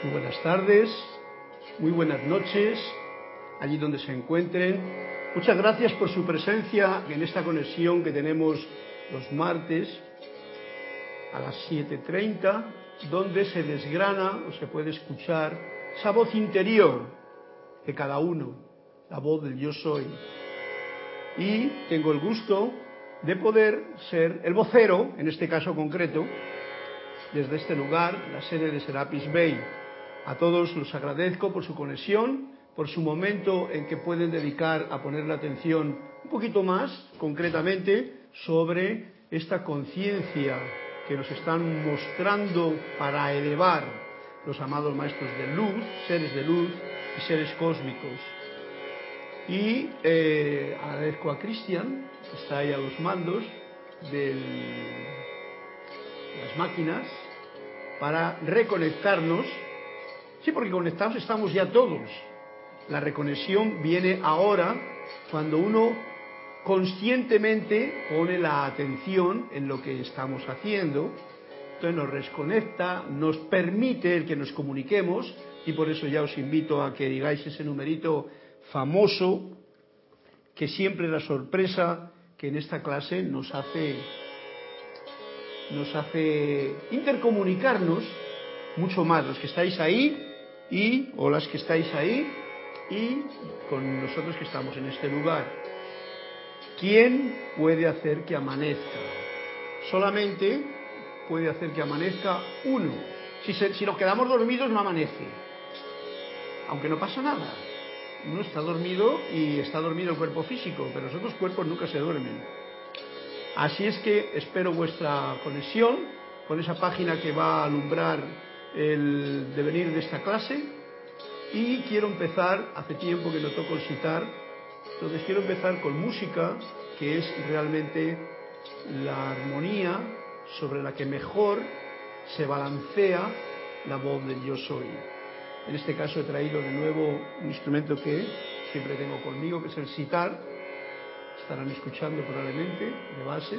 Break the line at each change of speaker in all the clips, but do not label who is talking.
Muy buenas tardes, muy buenas noches, allí donde se encuentren. Muchas gracias por su presencia en esta conexión que tenemos los martes a las 7.30, donde se desgrana o se puede escuchar esa voz interior de cada uno, la voz del yo soy. Y tengo el gusto de poder ser el vocero, en este caso concreto, desde este lugar, la sede de Serapis Bay. A todos los agradezco por su conexión, por su momento en que pueden dedicar a poner la atención un poquito más concretamente sobre esta conciencia que nos están mostrando para elevar los amados maestros de luz, seres de luz y seres cósmicos. Y eh, agradezco a Cristian, que está ahí a los mandos de las máquinas, para reconectarnos. Sí, porque conectados estamos ya todos. La reconexión viene ahora cuando uno conscientemente pone la atención en lo que estamos haciendo. Entonces nos desconecta, nos permite el que nos comuniquemos y por eso ya os invito a que digáis ese numerito famoso que siempre la sorpresa que en esta clase nos hace nos hace intercomunicarnos mucho más los que estáis ahí y o las que estáis ahí y con nosotros que estamos en este lugar. ¿Quién puede hacer que amanezca? Solamente puede hacer que amanezca uno. Si, si nos quedamos dormidos no amanece, aunque no pasa nada. Uno está dormido y está dormido el cuerpo físico, pero los otros cuerpos nunca se duermen. Así es que espero vuestra conexión con esa página que va a alumbrar el devenir de esta clase. Y quiero empezar, hace tiempo que no toco el citar, entonces quiero empezar con música que es realmente la armonía sobre la que mejor se balancea la voz del yo soy. En este caso he traído de nuevo un instrumento que siempre tengo conmigo, que es el citar estarán escuchando probablemente de base.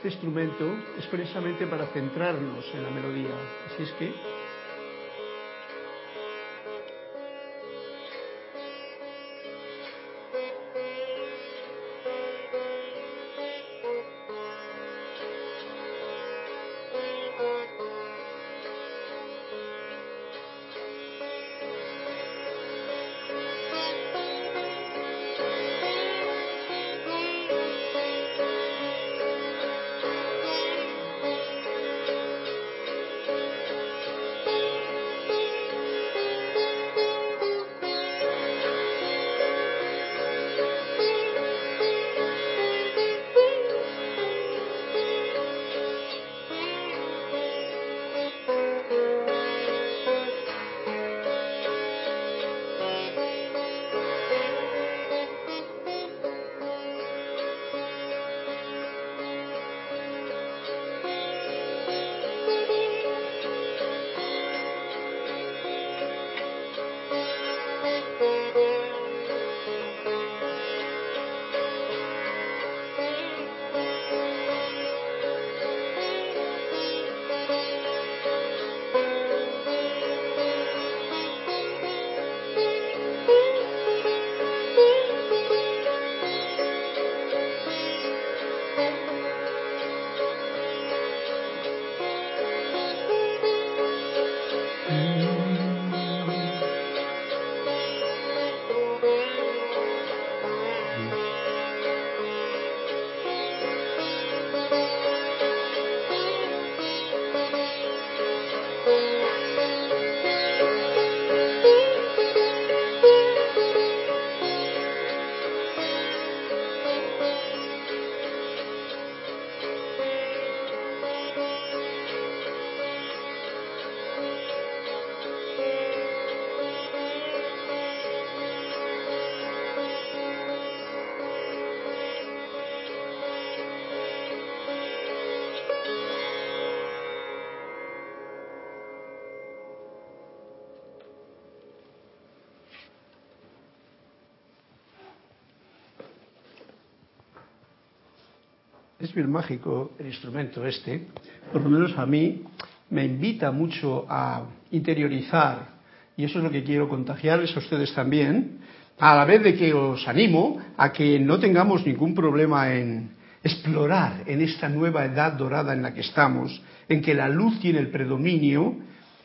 Este instrumento es precisamente para centrarnos en la melodía, así es que es bien mágico el instrumento este, por lo menos a mí me invita mucho a interiorizar, y eso es lo que quiero contagiarles a ustedes también, a la vez de que os animo a que no tengamos ningún problema en explorar en esta nueva edad dorada en la que estamos, en que la luz tiene el predominio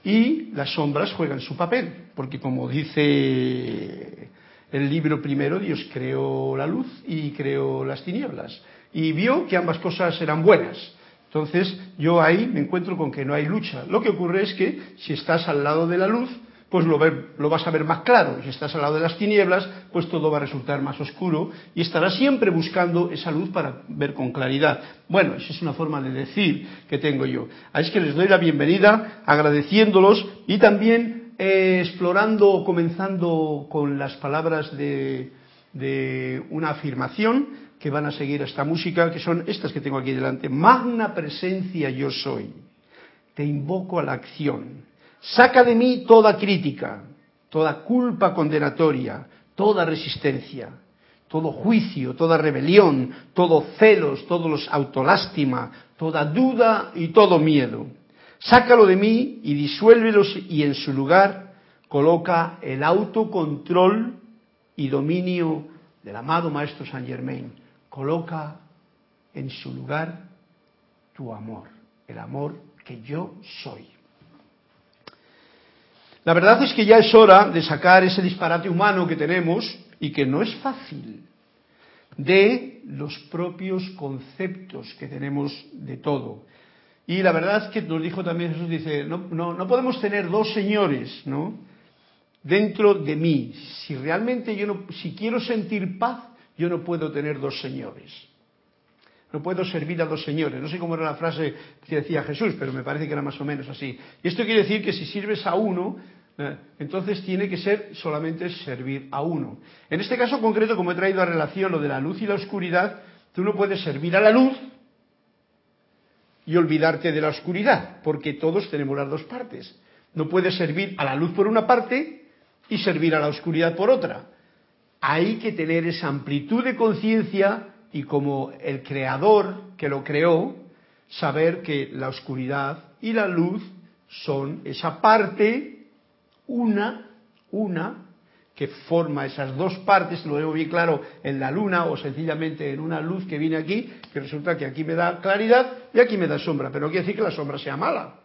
y las sombras juegan su papel, porque como dice el libro primero, Dios creó la luz y creó las tinieblas, y vio que ambas cosas eran buenas. Entonces yo ahí me encuentro con que no hay lucha. Lo que ocurre es que si estás al lado de la luz, pues lo, lo, vas a ver más claro. Si estás al lado de las tinieblas, pues todo va a resultar más oscuro y estarás siempre buscando esa luz para ver con claridad. Bueno, esa es una forma de decir que tengo yo. Así que les doy la bienvenida, agradeciéndolos y también eh, explorando, comenzando con las palabras de, de una afirmación que van a seguir esta música, que son estas que tengo aquí delante. Magna presencia yo soy. Te invoco a la acción Saca de mí toda crítica, toda culpa condenatoria, toda resistencia, todo juicio, toda rebelión, todo celos, todos los autolástima, toda duda y todo miedo. Sácalo de mí y disuélvelos y en su lugar coloca el autocontrol y dominio del amado Maestro Saint Germain. Coloca en su lugar tu amor, el amor que yo soy. La verdad es que ya es hora de sacar ese disparate humano que tenemos y que no es fácil de los propios conceptos que tenemos de todo. Y la verdad es que nos dijo también Jesús, dice, no, no, podemos tener dos señores, ¿no? Dentro de mí. Si realmente yo no, si quiero sentir paz, yo no puedo tener dos señores. No puedo servir a dos señores. No sé cómo era la frase que decía Jesús, pero me parece que era más o menos así. Y esto quiere decir que si sirves a uno, eh, entonces tiene que ser solamente servir a uno. En este caso concreto, como he traído a relación lo de la luz y la oscuridad, tú no puedes servir a la luz y olvidarte de la oscuridad, porque todos tenemos las dos partes. No puedes servir a la luz por una parte y servir a la oscuridad por otra. Hay que tener esa amplitud de conciencia y como el creador que lo creó, saber que la oscuridad y la luz son esa parte una, una, que forma esas dos partes, lo veo bien claro en la luna o sencillamente en una luz que viene aquí, que resulta que aquí me da claridad y aquí me da sombra, pero no quiere decir que la sombra sea mala.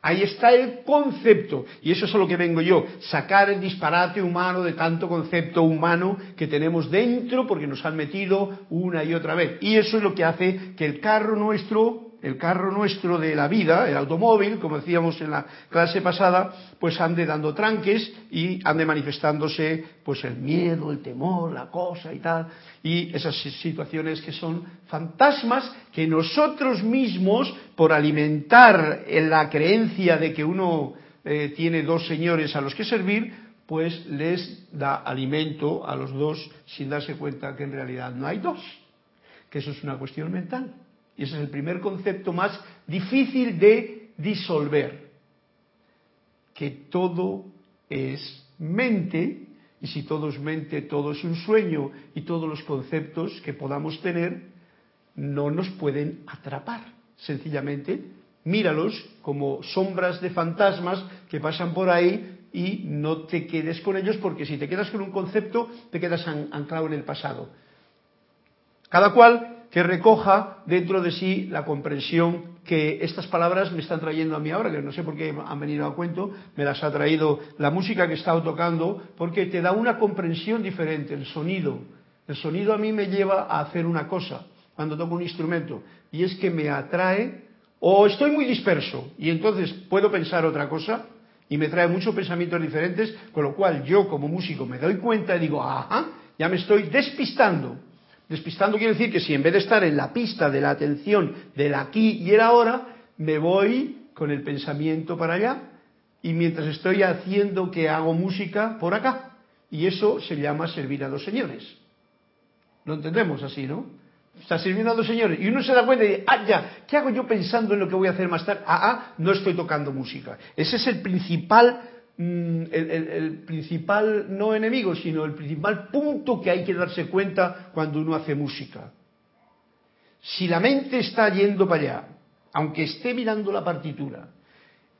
Ahí está el concepto, y eso es a lo que vengo yo, sacar el disparate humano de tanto concepto humano que tenemos dentro porque nos han metido una y otra vez. Y eso es lo que hace que el carro nuestro el carro nuestro de la vida, el automóvil, como decíamos en la clase pasada, pues ande dando tranques y ande manifestándose pues el miedo, el temor, la cosa y tal, y esas situaciones que son fantasmas que nosotros mismos, por alimentar en la creencia de que uno eh, tiene dos señores a los que servir, pues les da alimento a los dos sin darse cuenta que en realidad no hay dos, que eso es una cuestión mental. Y ese es el primer concepto más difícil de disolver. Que todo es mente, y si todo es mente, todo es un sueño, y todos los conceptos que podamos tener no nos pueden atrapar. Sencillamente, míralos como sombras de fantasmas que pasan por ahí y no te quedes con ellos porque si te quedas con un concepto te quedas anclado en el pasado. Cada cual que recoja dentro de sí la comprensión que estas palabras me están trayendo a mí ahora, que no sé por qué han venido a cuento, me las ha traído la música que he estado tocando, porque te da una comprensión diferente, el sonido. El sonido a mí me lleva a hacer una cosa cuando toco un instrumento, y es que me atrae, o estoy muy disperso, y entonces puedo pensar otra cosa, y me trae muchos pensamientos diferentes, con lo cual yo como músico me doy cuenta y digo, ajá, ya me estoy despistando Despistando quiere decir que si en vez de estar en la pista de la atención del aquí y el ahora, me voy con el pensamiento para allá y mientras estoy haciendo que hago música por acá. Y eso se llama servir a dos señores. Lo entendemos así, ¿no? Está sirviendo a dos señores. Y uno se da cuenta y dice, ah, ya, ¿qué hago yo pensando en lo que voy a hacer más tarde? Ah, ah, no estoy tocando música. Ese es el principal Mm, el, principal, no enemigo, sino el principal punto que hay que darse cuenta cuando uno hace música. Si la mente está yendo para allá, aunque esté mirando la partitura,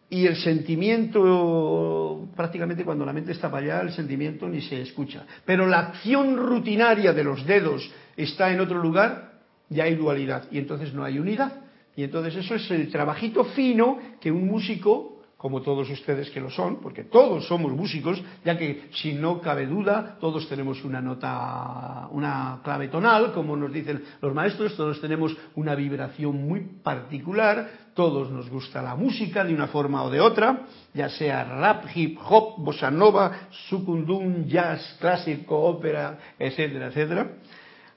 y el sentimiento, prácticamente cuando la mente está para allá, el sentimiento ni se escucha. Pero la acción rutinaria de los dedos está en otro lugar, ya hay dualidad y entonces no hay unidad. Y entonces eso es el trabajito fino que un músico como todos ustedes que lo son, porque todos somos músicos, ya que si no cabe duda, todos tenemos una nota, una clave tonal, como nos dicen los maestros, todos tenemos una vibración muy particular, todos nos gusta la música de una forma o de otra, ya sea rap, hip hop, bossa nova, sukundum, jazz, clásico, ópera, etcétera, etcétera.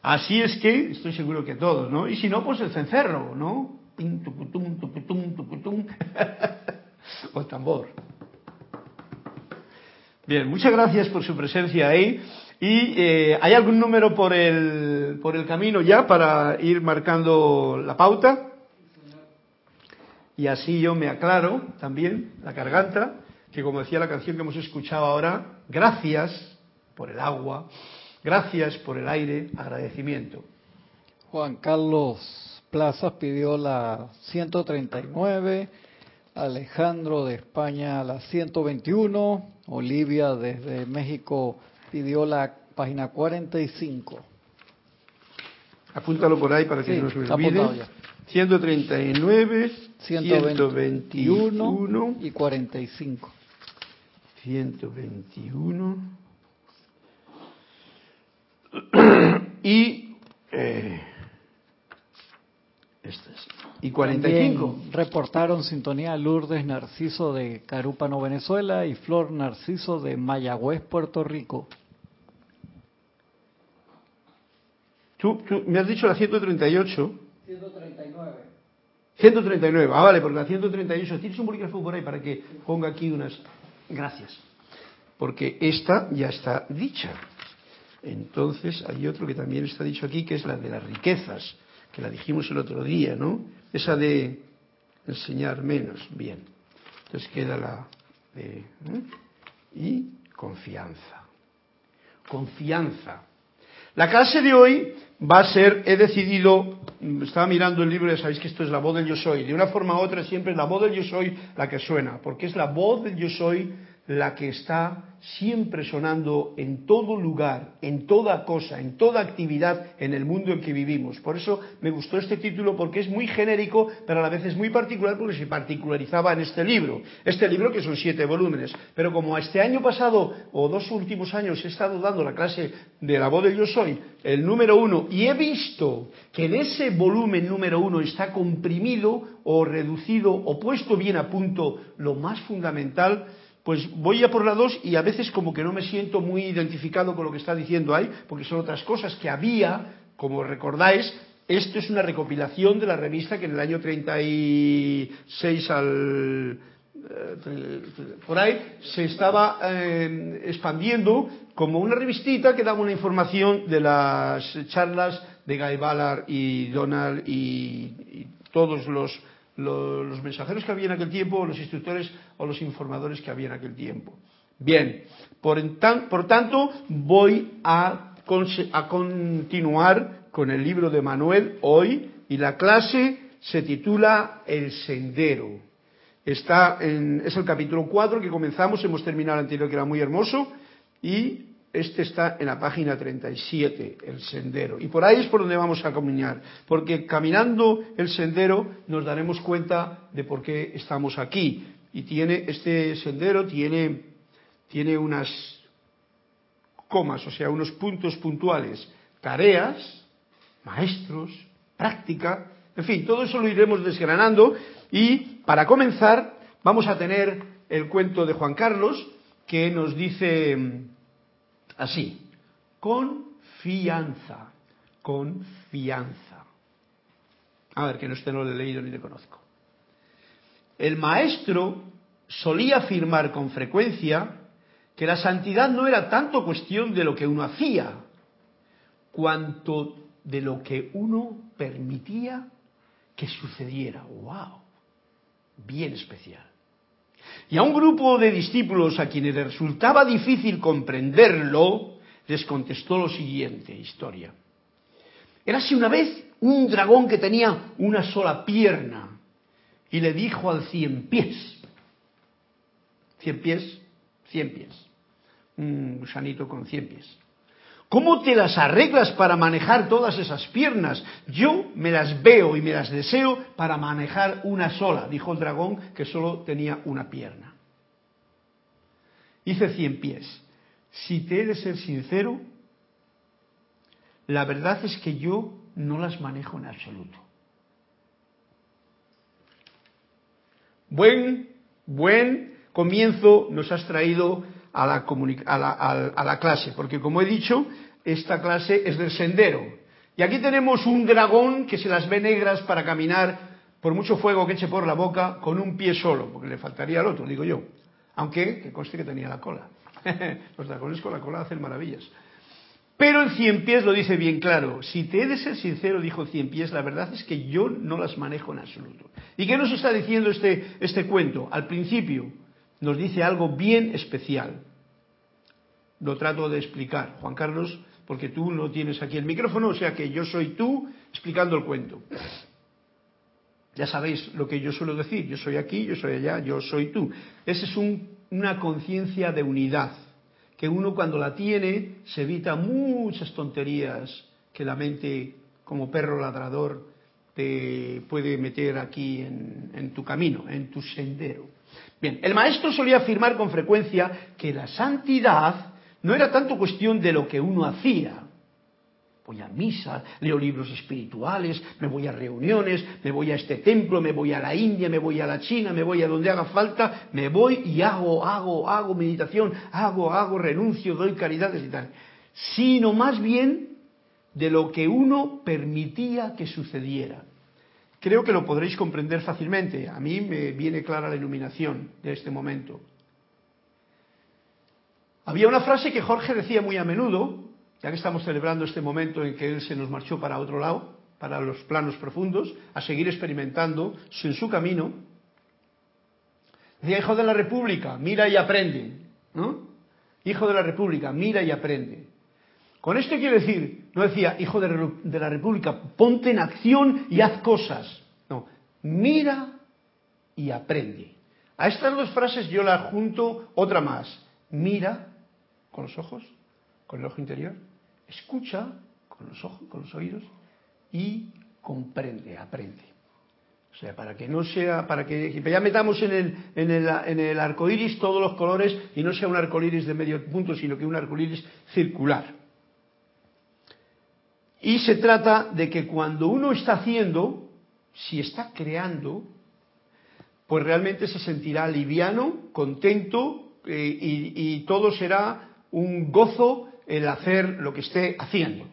Así es que estoy seguro que todos, ¿no? Y si no, pues el cencerro, ¿no? o tambor. Bien, muchas gracias por su presencia ahí. ¿Y eh, hay algún número por el, por el camino ya para ir marcando la pauta? Y así yo me aclaro también la garganta, que como decía la canción que hemos escuchado ahora, gracias por el agua, gracias por el aire, agradecimiento.
Juan Carlos Plazas pidió la 139. Alejandro de España la 121, Olivia desde México pidió la página 45.
Apúntalo por ahí para que no se me olvide. 139,
121 y 45.
121 y eh, este es y 45.
reportaron sintonía Lourdes Narciso de Carúpano, Venezuela y Flor Narciso de Mayagüez, Puerto Rico.
Tú, me has dicho la
138. 139.
139, ah, vale, porque la 138. Tienes un bolígrafo por ahí para que ponga aquí unas. Gracias. Porque esta ya está dicha. Entonces hay otro que también está dicho aquí, que es la de las riquezas, que la dijimos el otro día, ¿no? Esa de enseñar menos, bien. Entonces queda la de... ¿eh? Y confianza. Confianza. La clase de hoy va a ser, he decidido, estaba mirando el libro, ya sabéis que esto es la voz del yo soy, de una forma u otra siempre es la voz del yo soy la que suena, porque es la voz del yo soy la que está siempre sonando en todo lugar, en toda cosa, en toda actividad en el mundo en que vivimos. Por eso me gustó este título porque es muy genérico, pero a la vez es muy particular porque se particularizaba en este libro. Este libro que son siete volúmenes. Pero como este año pasado o dos últimos años he estado dando la clase de la voz del yo soy, el número uno, y he visto que en ese volumen número uno está comprimido o reducido o puesto bien a punto lo más fundamental, pues voy a por la dos y a veces como que no me siento muy identificado con lo que está diciendo ahí, porque son otras cosas que había, como recordáis, esto es una recopilación de la revista que en el año 36 al eh, por ahí se estaba eh, expandiendo como una revistita que daba una información de las charlas de Guy Ballard y Donald y todos los los, mensajeros que había en aquel tiempo, los instructores o los informadores que había en aquel tiempo. Bien, por, por tanto, voy a, a, continuar con el libro de Manuel hoy y la clase se titula El Sendero. Está es el capítulo 4 que comenzamos, hemos terminado el anterior que era muy hermoso y este está en la página 37, el sendero. Y por ahí es por donde vamos a caminar, porque caminando el sendero nos daremos cuenta de por qué estamos aquí. Y tiene este sendero tiene, tiene unas comas, o sea, unos puntos puntuales, tareas, maestros, práctica, en fin, todo eso lo iremos desgranando y para comenzar vamos a tener el cuento de Juan Carlos que nos dice Así, confianza, confianza. A ver, que no esté no lo he leído ni le conozco. El maestro solía afirmar con frecuencia que la santidad no era tanto cuestión de lo que uno hacía, cuanto de lo que uno permitía que sucediera. ¡Wow! Bien especial. Y a un grupo de discípulos a quienes resultaba difícil comprenderlo, les contestó lo siguiente historia. Érase una vez un dragón que tenía una sola pierna y le dijo al cien pies, cien pies, cien pies, un gusanito con cien pies. ¿Cómo te las arreglas para manejar todas esas piernas? Yo me las veo y me las deseo para manejar una sola, dijo el dragón que solo tenía una pierna. Hice cien pies. Si te he de ser sincero, la verdad es que yo no las manejo en absoluto. Buen, buen comienzo nos has traído a la, a la, clase, porque como he dicho, esta clase es del sendero. Y aquí tenemos un dragón que se las ve negras para caminar por mucho fuego que eche por la boca con un pie solo, porque le faltaría al otro, digo yo. Aunque, que conste que tenía la cola. Los dragones con la cola hacen maravillas. Pero en cien pies lo dice bien claro. Si te he de ser sincero, dijo cien pies, la verdad es que yo no las manejo en absoluto. ¿Y qué nos está diciendo este, este cuento? Al principio nos dice algo bien especial. Lo trato de explicar, Juan Carlos, porque tú no tienes aquí el micrófono, o sea que yo soy tú explicando el cuento. Ya sabéis lo que yo suelo decir, yo soy aquí, yo soy allá, yo soy tú. Esa es una conciencia de unidad que uno cuando la tiene se evita muchas tonterías que la mente, como perro ladrador, te puede meter aquí en, en tu camino, en tu sendero. Bien, el maestro solía afirmar con frecuencia que la santidad no era tanto cuestión de lo que uno hacía, voy a misa, leo libros espirituales, me voy a reuniones, me voy a este templo, me voy a la India, me voy a la China, me voy a donde haga falta, me voy y hago, hago, hago meditación, hago, hago, renuncio, doy caridades y tal. Sino más bien de lo que uno permitía que sucediera. Creo que lo podréis comprender fácilmente. A mí me viene clara la iluminación de este momento. Había una frase que Jorge decía muy a menudo, ya que estamos celebrando este momento en que él se nos marchó para otro lado, para los planos profundos, a seguir experimentando en su camino, decía, hijo de la República, mira y aprende, ¿no? Hijo de la República, mira y aprende. Con esto quiero decir, no decía, hijo de la República, ponte en acción y haz cosas. No, mira y aprende. A estas dos frases yo la junto otra más. Mira con los ojos, con el ojo interior, escucha con los ojos, con los oídos y comprende, aprende. O sea, para que no sea, para que ya metamos en el, en el, en el arco iris todos los colores y no sea un arco iris de medio punto, sino que un arco iris circular. Y se trata de que cuando uno está haciendo, si está creando, pues realmente se sentirá liviano, contento eh, y todo será un gozo el hacer lo que esté haciendo.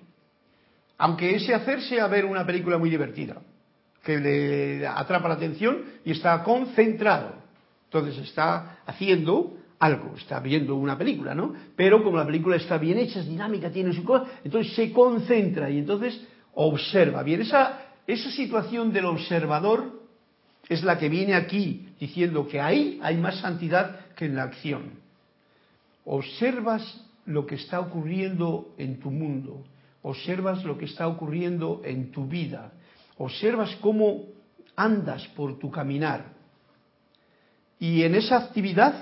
Aunque ese hacer sea ver una película muy divertida, que le atrapa la atención y está concentrado. Entonces está haciendo algo, está viendo una película, ¿no? Pero como la película está bien hecha, es dinámica, tiene su cosa, entonces se concentra y entonces observa. Bien, esa, esa situación del observador es la que viene aquí diciendo que ahí hay más santidad que en la acción. Observas lo que está ocurriendo en tu mundo, observas lo que está ocurriendo en tu vida, observas cómo andas por tu caminar. Y en esa actividad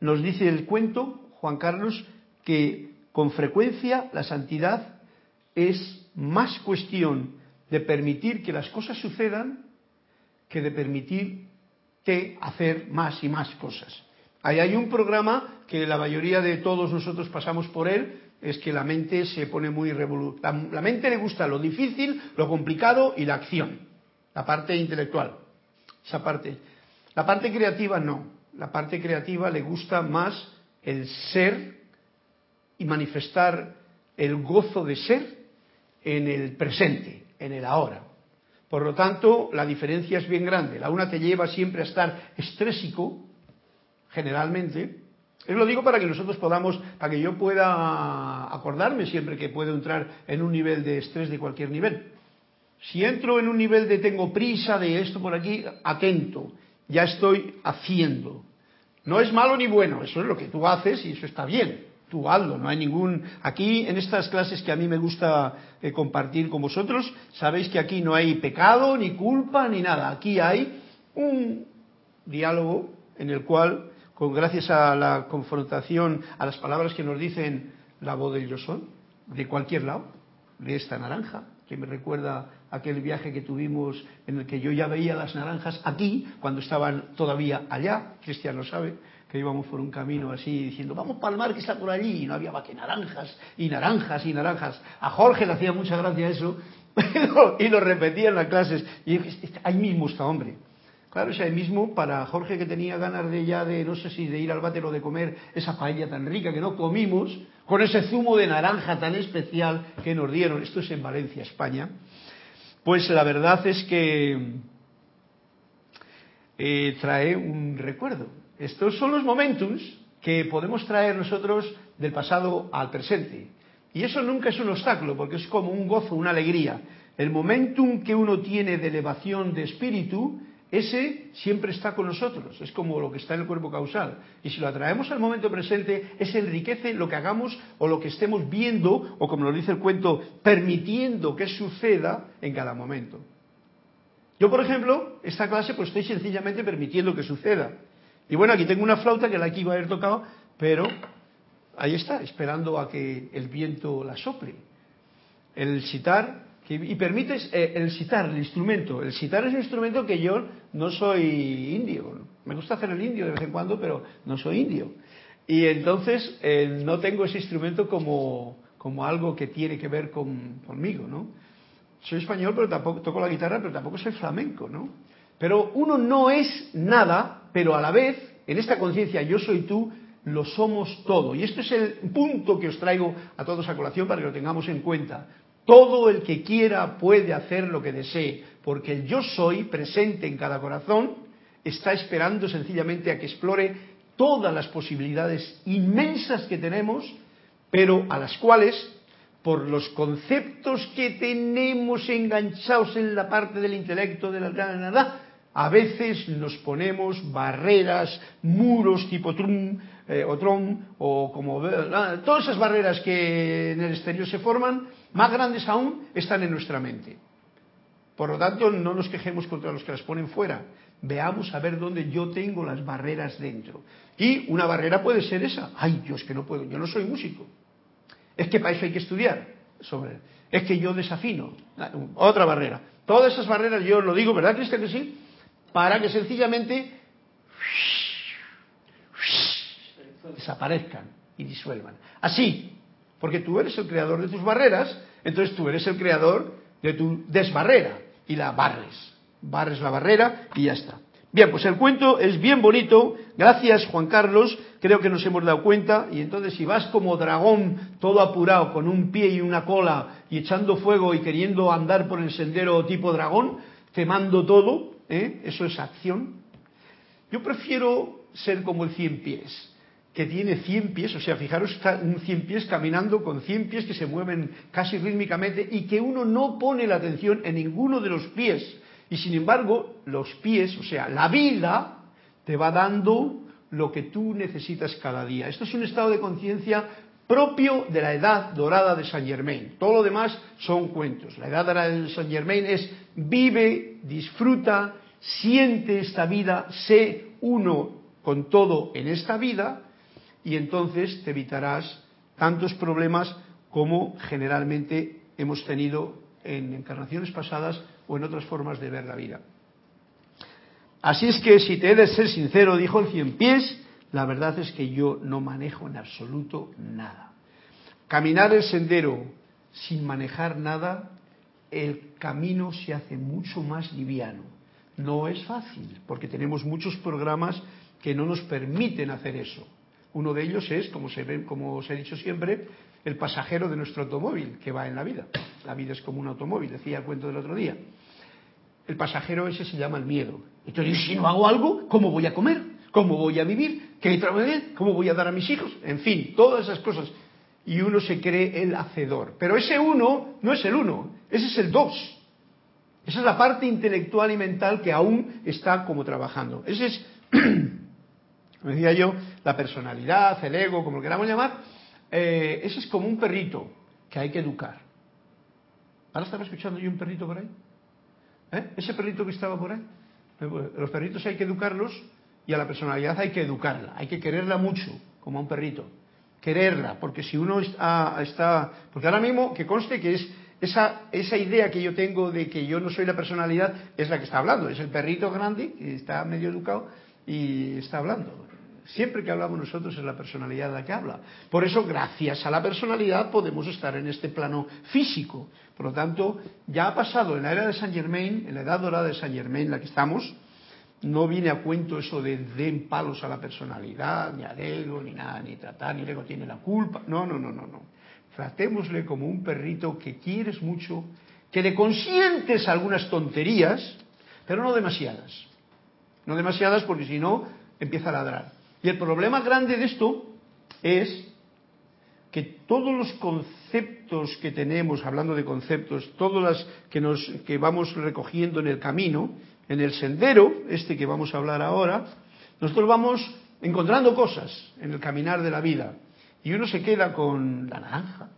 nos dice el cuento, Juan Carlos, que con frecuencia la santidad es más cuestión de permitir que las cosas sucedan que de permitirte hacer más y más cosas. Ahí hay un programa que la mayoría de todos nosotros pasamos por él, es que la mente se pone muy revolucionaria. La, mente le gusta lo difícil, lo complicado y la acción, la parte intelectual, esa parte. La parte creativa no, la parte creativa le gusta más el ser y manifestar el gozo de ser en el presente, en el ahora. Por lo tanto, la diferencia es bien grande. La una te lleva siempre a estar estrésico, generalmente. Es lo digo para que nosotros podamos, para que yo pueda acordarme siempre que puedo entrar en un nivel de estrés de cualquier nivel. Si entro en un nivel de tengo prisa, de esto por aquí, atento, ya estoy haciendo. No es malo ni bueno, eso es lo que tú haces y eso está bien. tú hazlo, no hay ningún... Aquí en estas clases que a mí me gusta eh, compartir con vosotros, sabéis que aquí no hay pecado, ni culpa, ni nada. Aquí hay un diálogo en el cual, con gracias a la confrontación, a las palabras que nos dicen la voz del yo soy, de cualquier lado, de esta naranja, que me recuerda aquel viaje que tuvimos en el que yo ya veía las naranjas aquí, cuando estaban todavía allá, Cristian lo sabe, que íbamos por un camino así diciendo, vamos para el mar que está por allí, y no había más que naranjas, y naranjas, y naranjas. A Jorge le hacía mucha gracia eso, y lo repetía en las clases, y este, ahí mismo está, hombre. Claro, es ahí mismo para Jorge que tenía ganas de ya de, no sé si de ir al váter o de comer esa paella tan rica que no comimos, con ese zumo de naranja tan especial que nos dieron, esto es en Valencia, España, pues la verdad es que eh, trae un recuerdo. Estos son los momentos que podemos traer nosotros del pasado al presente. Y eso nunca es un obstáculo, porque es como un gozo, una alegría. El momentum que uno tiene de elevación de espíritu, ese siempre está con nosotros, es como lo que está en el cuerpo causal. Y si lo atraemos al momento presente, ese enriquece lo que hagamos o lo que estemos viendo, o como nos dice el cuento, permitiendo que suceda en cada momento. Yo, por ejemplo, esta clase pues estoy sencillamente permitiendo que suceda. Y bueno, aquí tengo una flauta que la que iba a haber tocado, pero ahí está, esperando a que el viento la sople. El y permites eh, el citar, el instrumento. El citar es un instrumento que yo no soy indio. Me gusta hacer el indio de vez en cuando, pero no soy indio. Y entonces eh, no tengo ese instrumento como, como algo que tiene que ver con, conmigo, ¿no? Soy español, pero tampoco toco la guitarra, pero tampoco soy flamenco, ¿no? Pero uno no es nada, pero a la vez, en esta conciencia yo soy tú, lo somos todo. Y este es el punto que os traigo a todos a colación para que lo tengamos en cuenta. Todo el que quiera puede hacer lo que desee, porque el yo soy presente en cada corazón está esperando sencillamente a que explore todas las posibilidades inmensas que tenemos, pero a las cuales, por los conceptos que tenemos enganchados en la parte del intelecto de la nada, a veces nos ponemos barreras, muros tipo Trum eh, o Tron, o como todas esas barreras que en el exterior se forman, más grandes aún, están en nuestra mente. Por lo tanto, no nos quejemos contra los que las ponen fuera. Veamos a ver dónde yo tengo las barreras dentro. Y una barrera puede ser esa. Ay, es que no puedo, yo no soy músico. Es que para eso hay que estudiar sobre. Es que yo desafino. Otra barrera. Todas esas barreras yo lo digo, ¿verdad, Cristian, que sí? para que sencillamente desaparezcan y disuelvan. Así, porque tú eres el creador de tus barreras, entonces tú eres el creador de tu desbarrera y la barres. Barres la barrera y ya está. Bien, pues el cuento es bien bonito. Gracias, Juan Carlos. Creo que nos hemos dado cuenta. Y entonces, si vas como dragón, todo apurado, con un pie y una cola, y echando fuego y queriendo andar por el sendero tipo dragón, quemando todo, ¿eh? Eso es acción. Yo prefiero ser como el cien pies, que tiene cien pies, o sea, fijaros, está un cien pies caminando con cien pies que se mueven casi rítmicamente y que uno no pone la atención en ninguno de los pies. Y sin embargo, los pies, o sea, la vida, te va dando lo que tú necesitas cada día. Esto es un estado de conciencia propio de la edad dorada de Saint Germain. Todo lo demás son cuentos. La edad dorada de Saint Germain es vive, disfruta, siente esta vida, sé uno con todo en esta vida y entonces te evitarás tantos problemas como generalmente hemos tenido en encarnaciones pasadas o en otras formas de ver la vida. Así es que si te he de ser sincero, dijo el cien pies, la verdad es que yo no manejo en absoluto nada. Caminar el sendero sin manejar nada, el camino se hace mucho más liviano. No es fácil, porque tenemos muchos programas que no nos permiten hacer eso. Uno de ellos es, como se, ve, como os he dicho siempre, el pasajero de nuestro automóvil que va en la vida. La vida es como un automóvil, decía el cuento del otro día. El pasajero ese se llama el miedo. Entonces, si no hago algo, ¿cómo voy a comer? ¿Cómo voy a vivir? ¿Qué ¿Cómo voy a dar a mis hijos? En fin, todas esas cosas. Y uno se cree el hacedor. Pero ese uno no es el uno, ese es el dos. Esa es la parte intelectual y mental que aún está como trabajando. Ese es, como decía yo, la personalidad, el ego, como lo queramos llamar. eh, ese es como un perrito que hay que educar. Ahora estaba escuchando yo un perrito por ahí. ¿Eh? Ese perrito que estaba por ahí. Eh, pues, los perritos hay que educarlos y a la personalidad hay que educarla. Hay que quererla mucho, como a un perrito. Quererla, porque si uno está, está porque ahora mismo que conste que es esa, esa idea que yo tengo de que yo no soy la personalidad es la que está hablando. Es el perrito grande que está medio educado y está hablando. Siempre que hablamos nosotros es la personalidad la que habla. Por eso, gracias a la personalidad, podemos estar en este plano físico. Por lo tanto, ya ha pasado en la era de Saint Germain, en la edad dorada de Saint Germain, en la que estamos, no viene a cuento eso de den palos a la personalidad, ni al ego, ni nada, ni tratar, ni el tiene la culpa. No, no, no, no, no. Tratémosle como un perrito que quieres mucho, que le consientes algunas tonterías, pero no demasiadas. No demasiadas porque si no empieza a ladrar. Y el problema grande de esto es que todos los conceptos que tenemos, hablando de conceptos, todos las que, nos, que vamos recogiendo en el camino, en el sendero, este que vamos a hablar ahora, nosotros vamos encontrando cosas en el caminar de la vida. Y uno se queda con la naranja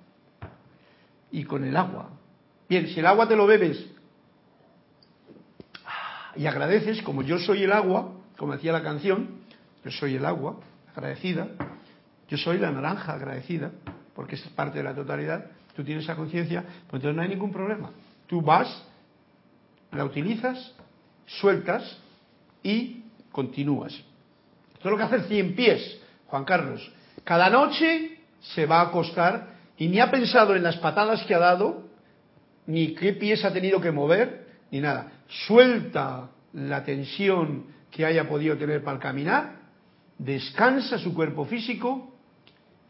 y con el agua. Bien, si el agua te lo bebes y agradeces, como yo soy el agua, como decía la canción, yo soy el agua agradecida, yo soy la naranja agradecida, porque es parte de la totalidad, tú tienes esa conciencia, pues entonces no hay ningún problema. Tú vas, la utilizas, sueltas y continúas. Esto es lo que hace el cien pies, Juan Carlos. Cada noche se va a acostar y ni ha pensado en las patadas que ha dado, ni qué pies ha tenido que mover, ni nada. Suelta la tensión que haya podido tener para caminar descansa su cuerpo físico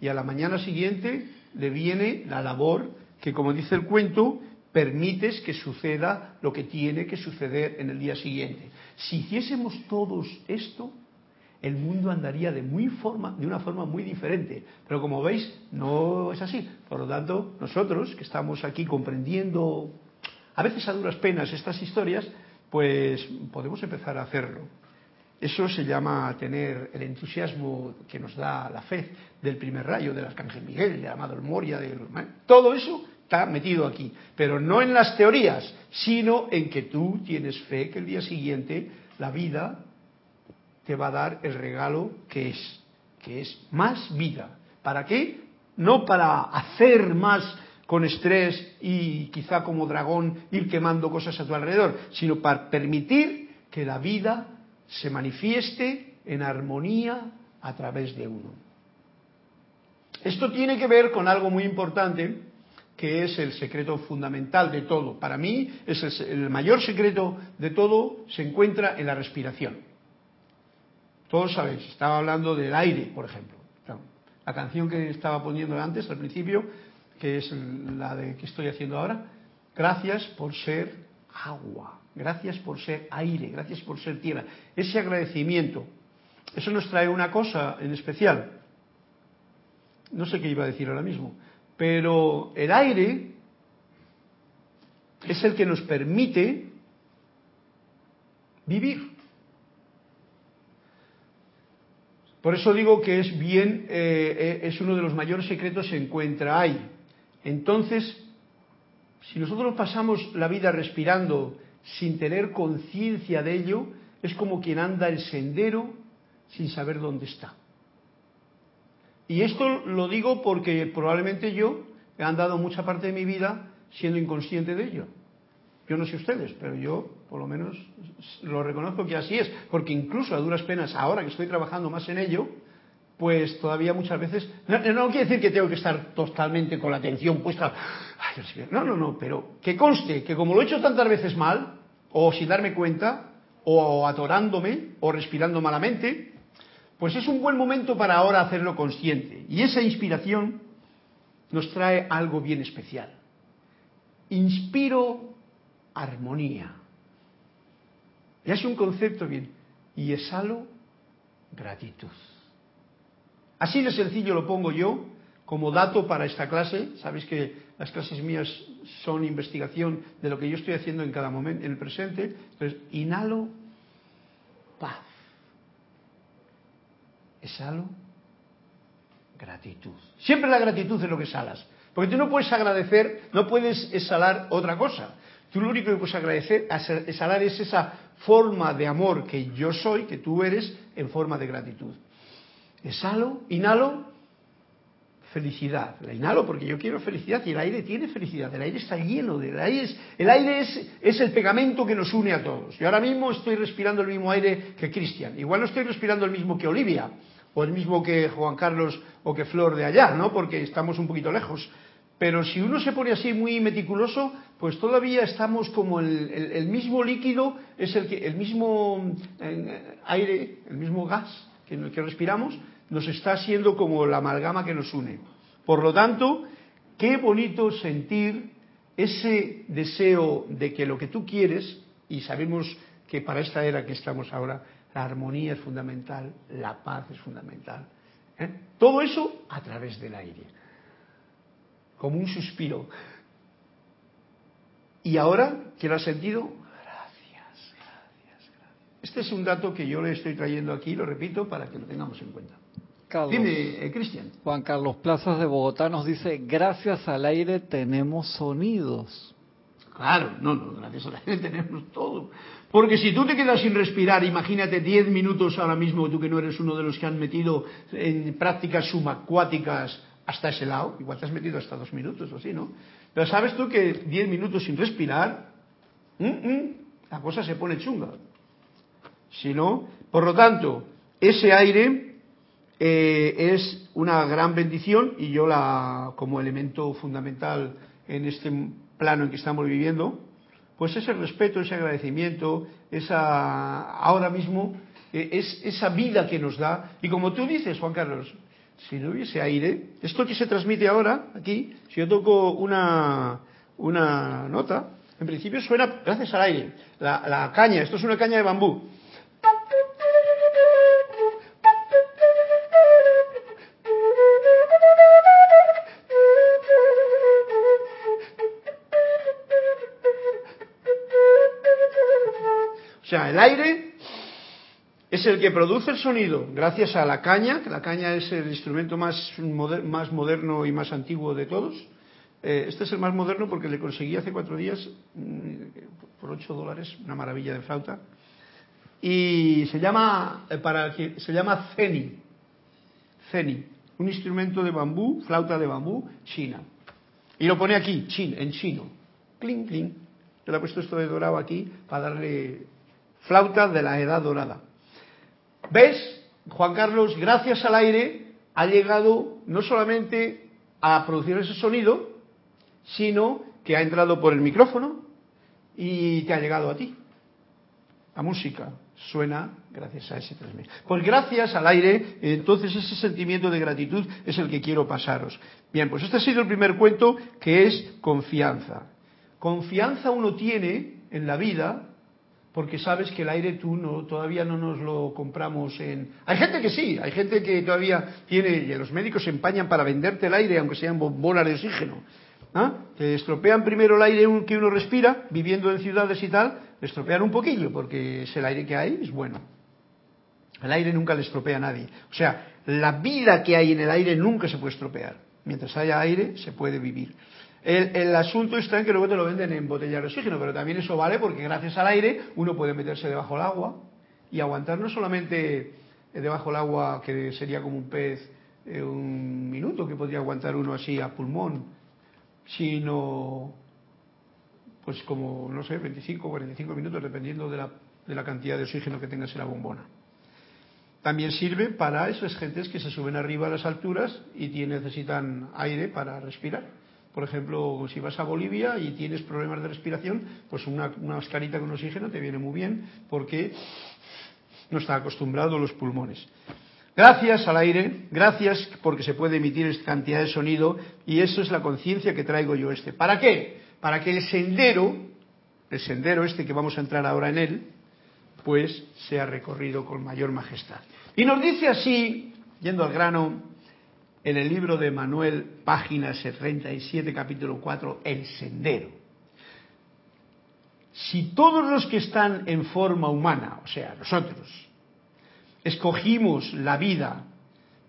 y a la mañana siguiente le viene la labor que, como dice el cuento, permites que suceda lo que tiene que suceder en el día siguiente. Si hiciésemos todos esto, el mundo andaría de, muy forma, de una forma muy diferente. Pero como veis, no es así. Por lo tanto, nosotros que estamos aquí comprendiendo, a veces a duras penas, estas historias, pues podemos empezar a hacerlo. Eso se llama tener el entusiasmo que nos da la fe del primer rayo, del Arcángel Miguel, del Amado Moria, del... todo eso está metido aquí, pero no en las teorías, sino en que tú tienes fe que el día siguiente la vida te va a dar el regalo que es, que es más vida. ¿Para qué? No para hacer más con estrés y quizá como dragón ir quemando cosas a tu alrededor, sino para permitir que la vida se manifieste en armonía a través de uno. Esto tiene que ver con algo muy importante, que es el secreto fundamental de todo. Para mí, es el, mayor secreto de todo se encuentra en la respiración. Todos sabéis, estaba hablando del aire, por ejemplo. La canción que estaba poniendo antes, al principio, que es la de que estoy haciendo ahora, gracias por ser agua. Gracias por ser aire, gracias por ser tierra. Ese agradecimiento, eso nos trae una cosa en especial. No sé qué iba a decir ahora mismo, pero el aire es el que nos permite vivir. Por eso digo que es bien, eh, eh, es uno de los mayores secretos se encuentra ahí. Entonces, si nosotros pasamos la vida respirando sin tener conciencia de ello, es como quien anda el sendero sin saber dónde está. Y esto lo digo porque probablemente yo he andado mucha parte de mi vida siendo inconsciente de ello. Yo no sé ustedes, pero yo por lo menos lo reconozco que así es, porque incluso a duras penas, ahora que estoy trabajando más en ello, pues todavía muchas veces, no, no, quiere decir que tengo que estar totalmente con la atención puesta, no, no, no, pero que conste que como lo he hecho tantas veces mal, o sin darme cuenta, o atorándome, o respirando malamente, pues es un buen momento para ahora hacerlo consciente. Y esa inspiración nos trae algo bien especial. Inspiro armonía. Y es un concepto bien. Y exhalo gratitud. Así de sencillo lo pongo yo como dato para esta clase. Sabéis que las clases mías son investigación de lo que yo estoy haciendo en cada momento, en el presente. Entonces, inhalo paz. Exhalo gratitud. Siempre la gratitud es lo que exhalas. Porque tú no puedes agradecer, no puedes exhalar otra cosa. Tú lo único que puedes agradecer, exhalar es esa forma de amor que yo soy, que tú eres, en forma de gratitud. Exhalo, inhalo, felicidad. La inhalo porque yo quiero felicidad y el aire tiene felicidad. El aire está lleno de aire. Es, el aire es, el pegamento que nos une a todos. Yo ahora mismo estoy respirando el mismo aire que Cristian. Igual no estoy respirando el mismo que Olivia, o el mismo que Juan Carlos o que Flor de allá, ¿no? Porque estamos un poquito lejos. Pero si uno se pone así muy meticuloso, pues todavía estamos como el, el, mismo líquido, es el, que, el mismo eh, aire, el mismo gas que, que respiramos, nos está siendo como la amalgama que nos une. Por lo tanto, qué bonito sentir ese deseo de que lo que tú quieres, y sabemos que para esta era que estamos ahora, la armonía es fundamental, la paz es fundamental. ¿eh? Todo eso a través del aire, como un suspiro. Y ahora, ¿qué lo has sentido? Este es un dato que yo le estoy trayendo aquí, lo repito, para que lo tengamos en cuenta. Dime, eh, Cristian.
Juan Carlos Plazas de Bogotá nos dice, gracias al aire tenemos sonidos.
Claro, no, no, gracias al aire tenemos todo. Porque si tú te quedas sin respirar, imagínate 10 minutos ahora mismo, tú que no eres uno de los que han metido en prácticas subacuáticas hasta ese lado, igual te has metido hasta dos minutos o así, ¿no? Pero sabes tú que 10 minutos sin respirar, mm, mm, la cosa se pone chunga. Si no, por lo tanto, ese aire eh, es una gran bendición y yo la, como elemento fundamental en este plano en que estamos viviendo, pues ese respeto, ese agradecimiento, esa, ahora mismo, eh, es esa vida que nos da. Y como tú dices, Juan Carlos, si no hubiese aire, esto que se transmite ahora, aquí, si yo toco una, una nota, en principio suena gracias al aire. La caña, esto es una caña de bambú. El aire es el que produce el sonido gracias a la caña, que la caña es el instrumento más, moderno y más antiguo de todos. Eh, este es el más moderno porque le conseguí hace cuatro días mm, por ocho dólares, una maravilla de flauta. Y se llama, eh, para, se llama Ceni. Ceni, un instrumento de bambú, flauta de bambú, china. Y lo pone aquí, chin, en chino. Cling, cling. Yo le he puesto esto de dorado aquí para darle flauta de la edad dorada. ¿Ves? Juan Carlos, gracias al aire, ha llegado no solamente a producir ese sonido, sino que ha entrado por el micrófono y te ha llegado a ti. La música suena gracias a ese transmisor. Pues gracias al aire, entonces ese sentimiento de gratitud es el que quiero pasaros. Bien, pues este ha sido el primer cuento que es confianza. Confianza uno tiene en la vida porque sabes que el aire tú no, todavía no nos lo compramos en... Hay gente que sí, hay gente que todavía tiene, los médicos se empañan para venderte el aire, aunque sean bombonas de oxígeno. ¿Ah? Te estropean primero el aire que uno respira, viviendo en ciudades y tal, le estropean un poquillo, porque es el aire que hay, es bueno. El aire nunca le estropea a nadie. O sea, la vida que hay en el aire nunca se puede estropear. Mientras haya aire, se puede vivir. El, asunto está en que luego te lo venden en botellas de oxígeno, pero también eso vale porque gracias al aire uno puede meterse debajo del agua y aguantar no solamente debajo del agua, que sería como un pez, eh, un minuto que podría aguantar uno así a pulmón, sino pues como, no sé, 25 o 45 minutos, dependiendo de la, de la cantidad de oxígeno que tengas en la bombona. También sirve para esas gentes que se suben arriba a las alturas y necesitan aire para respirar. Por ejemplo, si vas a Bolivia y tienes problemas de respiración, pues una, mascarita con oxígeno te viene muy bien porque no está acostumbrado a los pulmones. Gracias al aire, gracias porque se puede emitir esta cantidad de sonido y eso es la conciencia que traigo yo este. ¿Para qué? Para que el sendero, el sendero este que vamos a entrar ahora en él, pues sea recorrido con mayor majestad. Y nos dice así, yendo al grano, en el libro de Manuel, página 77, capítulo 4, El Sendero. Si todos los que están en forma humana, o sea, nosotros, escogimos la vida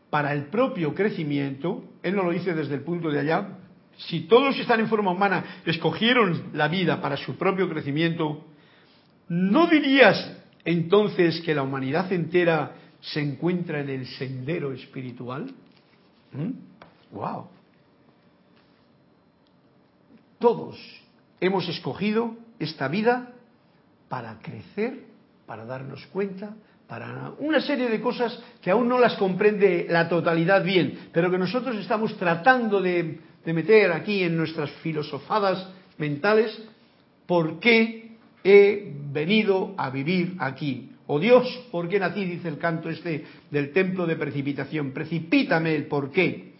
para el propio crecimiento, él no lo dice desde el punto de allá, si todos los que están en forma humana escogieron la vida para su propio crecimiento, ¿no dirías entonces que la humanidad entera se encuentra en el sendero espiritual? ¡Wow! ¿Mm? Todos hemos escogido esta vida para crecer, para darnos cuenta, para una serie de cosas que aún no las comprende la totalidad bien, pero que nosotros estamos tratando de, meter aquí en nuestras filosofadas mentales, ¿por qué he venido a vivir aquí? O Dios, ¿por qué nací? Dice el canto este del templo de precipitación. Precipítame el por qué.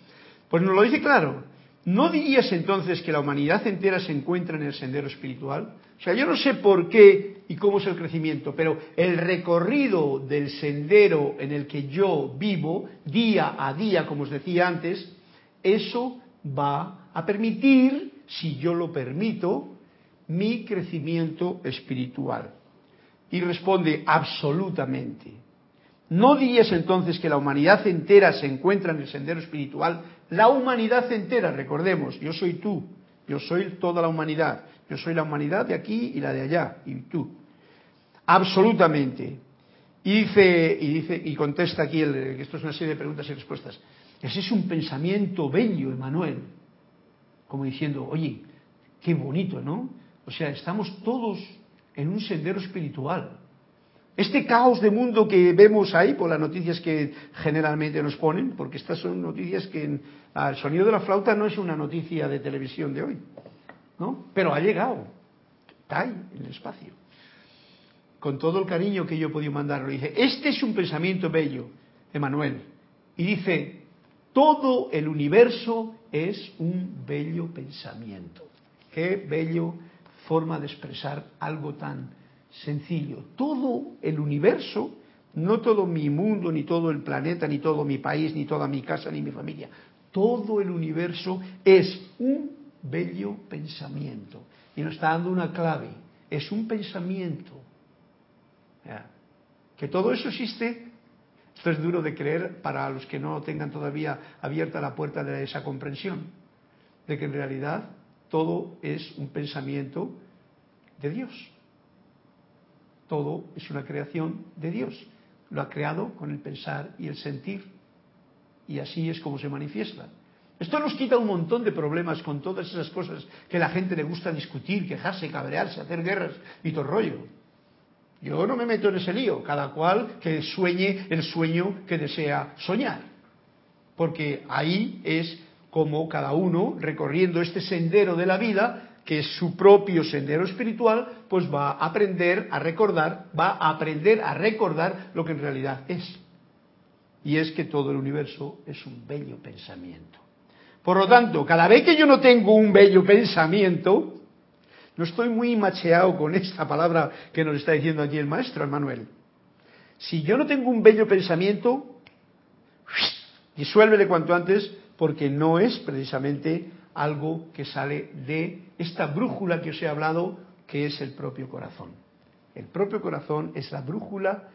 Pues nos lo dice claro. ¿No dirías entonces que la humanidad entera se encuentra en el sendero espiritual? O sea, yo no sé por qué y cómo es el crecimiento, pero el recorrido del sendero en el que yo vivo día a día, como os decía antes, eso va a permitir, si yo lo permito, mi crecimiento espiritual. Y responde absolutamente. ¿No dirías entonces que la humanidad entera se encuentra en el sendero espiritual? La humanidad entera, recordemos, yo soy tú, yo soy toda la humanidad. Yo soy la humanidad de aquí y la de allá, y tú. Absolutamente. Y dice, y dice, y contesta aquí, el, esto es una serie de preguntas y respuestas. Ese es un pensamiento bello, Emanuel. Como diciendo, oye, qué bonito, ¿no? O sea, estamos todos en un sendero espiritual. Este caos de mundo que vemos ahí, por las noticias que generalmente nos ponen, porque estas son noticias que el sonido de la flauta no es una noticia de televisión de hoy. ¿no? Pero ha llegado, está ahí, en el espacio. Con todo el cariño que yo he podido mandarlo, dice, este es un pensamiento bello, Emanuel. Y dice, todo el universo es un bello pensamiento. Qué bello forma de expresar algo tan sencillo. Todo el universo, no todo mi mundo, ni todo el planeta, ni todo mi país, ni toda mi casa, ni mi familia. Todo el universo es un bello pensamiento. Y nos está dando una clave. Es un pensamiento. Que todo eso existe, esto es duro de creer para los que no tengan todavía abierta la puerta de esa comprensión, de que en realidad todo es un pensamiento de Dios. Todo es una creación de Dios. Lo ha creado con el pensar y el sentir. Y así es como se manifiesta. Esto nos quita un montón de problemas con todas esas cosas que la gente le gusta discutir, quejarse, cabrearse, hacer guerras y todo rollo. Yo no me meto en ese lío, cada cual que sueñe el sueño que desea soñar. Porque ahí es como cada uno, recorriendo este sendero de la vida, que es su propio sendero espiritual, pues va a aprender a recordar, va a aprender a recordar lo que en realidad es. Y es que todo el universo es un bello pensamiento. Por lo tanto, cada vez que yo no tengo un bello pensamiento, no estoy muy macheado con esta palabra que nos está diciendo aquí el maestro Manuel. Si yo no tengo un bello pensamiento, disuélvele cuanto antes, porque no es precisamente algo que sale de esta brújula que os he hablado, que es el propio corazón. El propio corazón es la brújula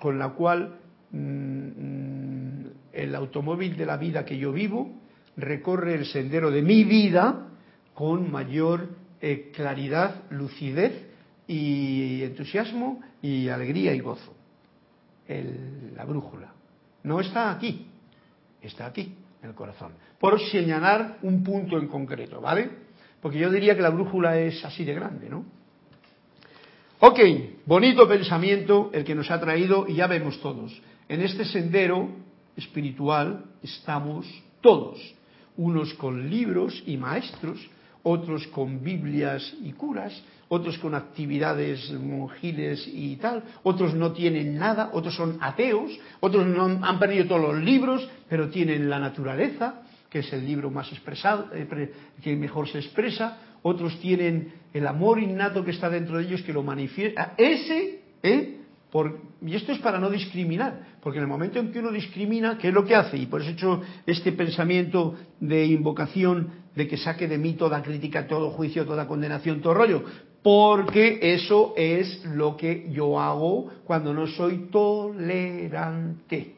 con la cual mm, el automóvil de la vida que yo vivo recorre el sendero de mi vida con mayor eh, claridad, lucidez y entusiasmo y alegría y gozo. la brújula. No está aquí, está aquí, el corazón. Por señalar un punto en concreto, ¿vale? Porque yo diría que la brújula es así de grande, ¿no? Ok, bonito pensamiento el que nos ha traído y ya vemos todos. En este sendero espiritual estamos todos unos con libros y maestros, otros con Biblias y curas, otros con actividades monjiles y tal, otros no tienen nada, otros son ateos, otros no han perdido todos los libros, pero tienen la naturaleza, que es el libro más expresado, eh, que mejor se expresa, otros tienen el amor innato que está dentro de ellos, que lo manifiesta. Ese, ¿eh? y esto es para no discriminar, porque en el momento en que uno discrimina, ¿qué es lo que hace? Y por eso he hecho este pensamiento de invocación de que saque de mí toda crítica, todo juicio, toda condenación, todo rollo, porque eso es lo que yo hago cuando no soy tolerante.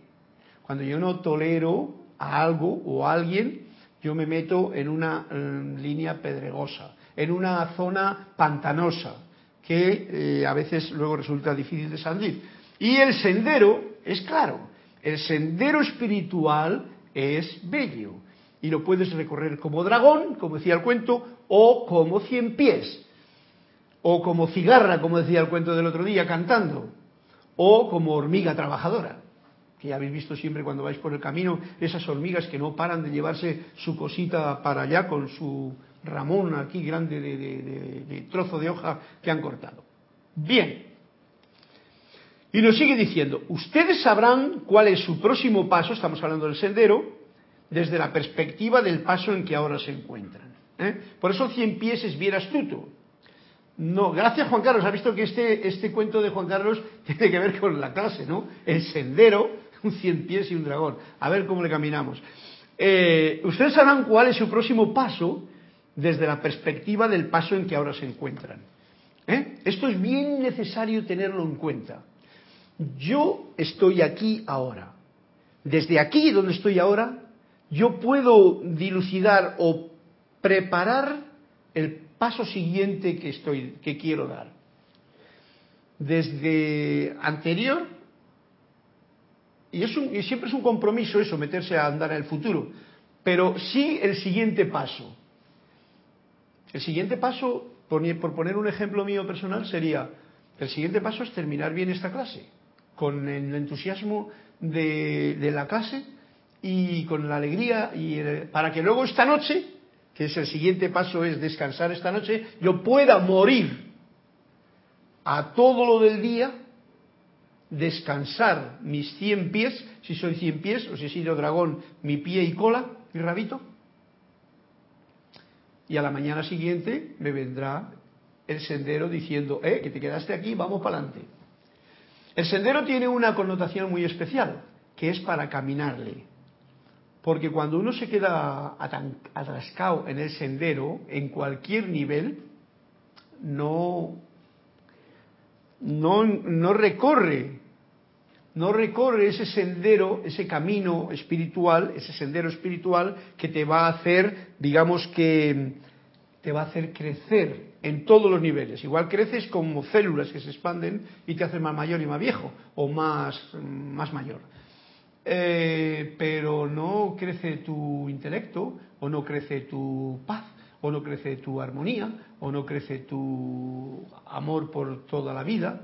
Cuando yo no tolero a algo o a alguien, yo me meto en una mm, línea pedregosa, en una zona pantanosa, que eh, a veces luego resulta difícil de salir. Y el sendero es claro, el sendero espiritual es bello y lo puedes recorrer como dragón, como decía el cuento, o como cien pies, o como cigarra, como decía el cuento del otro día, cantando, o como hormiga trabajadora que ya habéis visto siempre cuando vais por el camino, esas hormigas que no paran de llevarse su cosita para allá con su ramón aquí grande de, trozo de hoja que han cortado. Bien. Y nos sigue diciendo, ustedes sabrán cuál es su próximo paso, estamos hablando del sendero, desde la perspectiva del paso en que ahora se encuentran. ¿eh? Por eso cien pies es bien astuto. No, gracias Juan Carlos, ha visto que este, este cuento de Juan Carlos tiene que ver con la clase, ¿no? El sendero un cien pies y un dragón. A ver cómo le caminamos. Eh, ustedes sabrán cuál es su próximo paso desde la perspectiva del paso en que ahora se encuentran. ¿Eh? Esto es bien necesario tenerlo en cuenta. Yo estoy aquí ahora. Desde aquí donde estoy ahora, yo puedo dilucidar o preparar el paso siguiente que estoy, que quiero dar. Desde anterior y, siempre es un compromiso eso, meterse a andar en el futuro. Pero sí el siguiente paso. El siguiente paso, por, poner un ejemplo mío personal, sería, el siguiente paso es terminar bien esta clase, con el entusiasmo de, la clase y con la alegría, y para que luego esta noche, que es el siguiente paso es descansar esta noche, yo pueda morir a todo lo del día descansar mis cien pies, si soy cien pies, o si he sido dragón, mi pie y cola, mi rabito. Y a la mañana siguiente me vendrá el sendero diciendo, eh, que te quedaste aquí, vamos para adelante. El sendero tiene una connotación muy especial, que es para caminarle. Porque cuando uno se queda atascado en el sendero, en cualquier nivel, no, no, no recorre no recorre ese sendero, ese camino espiritual, ese sendero espiritual que te va a hacer, digamos que te va a hacer crecer en todos los niveles. Igual creces como células que se expanden y te hacen más mayor y más viejo, o más, más mayor. Eh, pero no crece tu intelecto, o no crece tu paz, o no crece tu armonía, o no crece tu amor por toda la vida.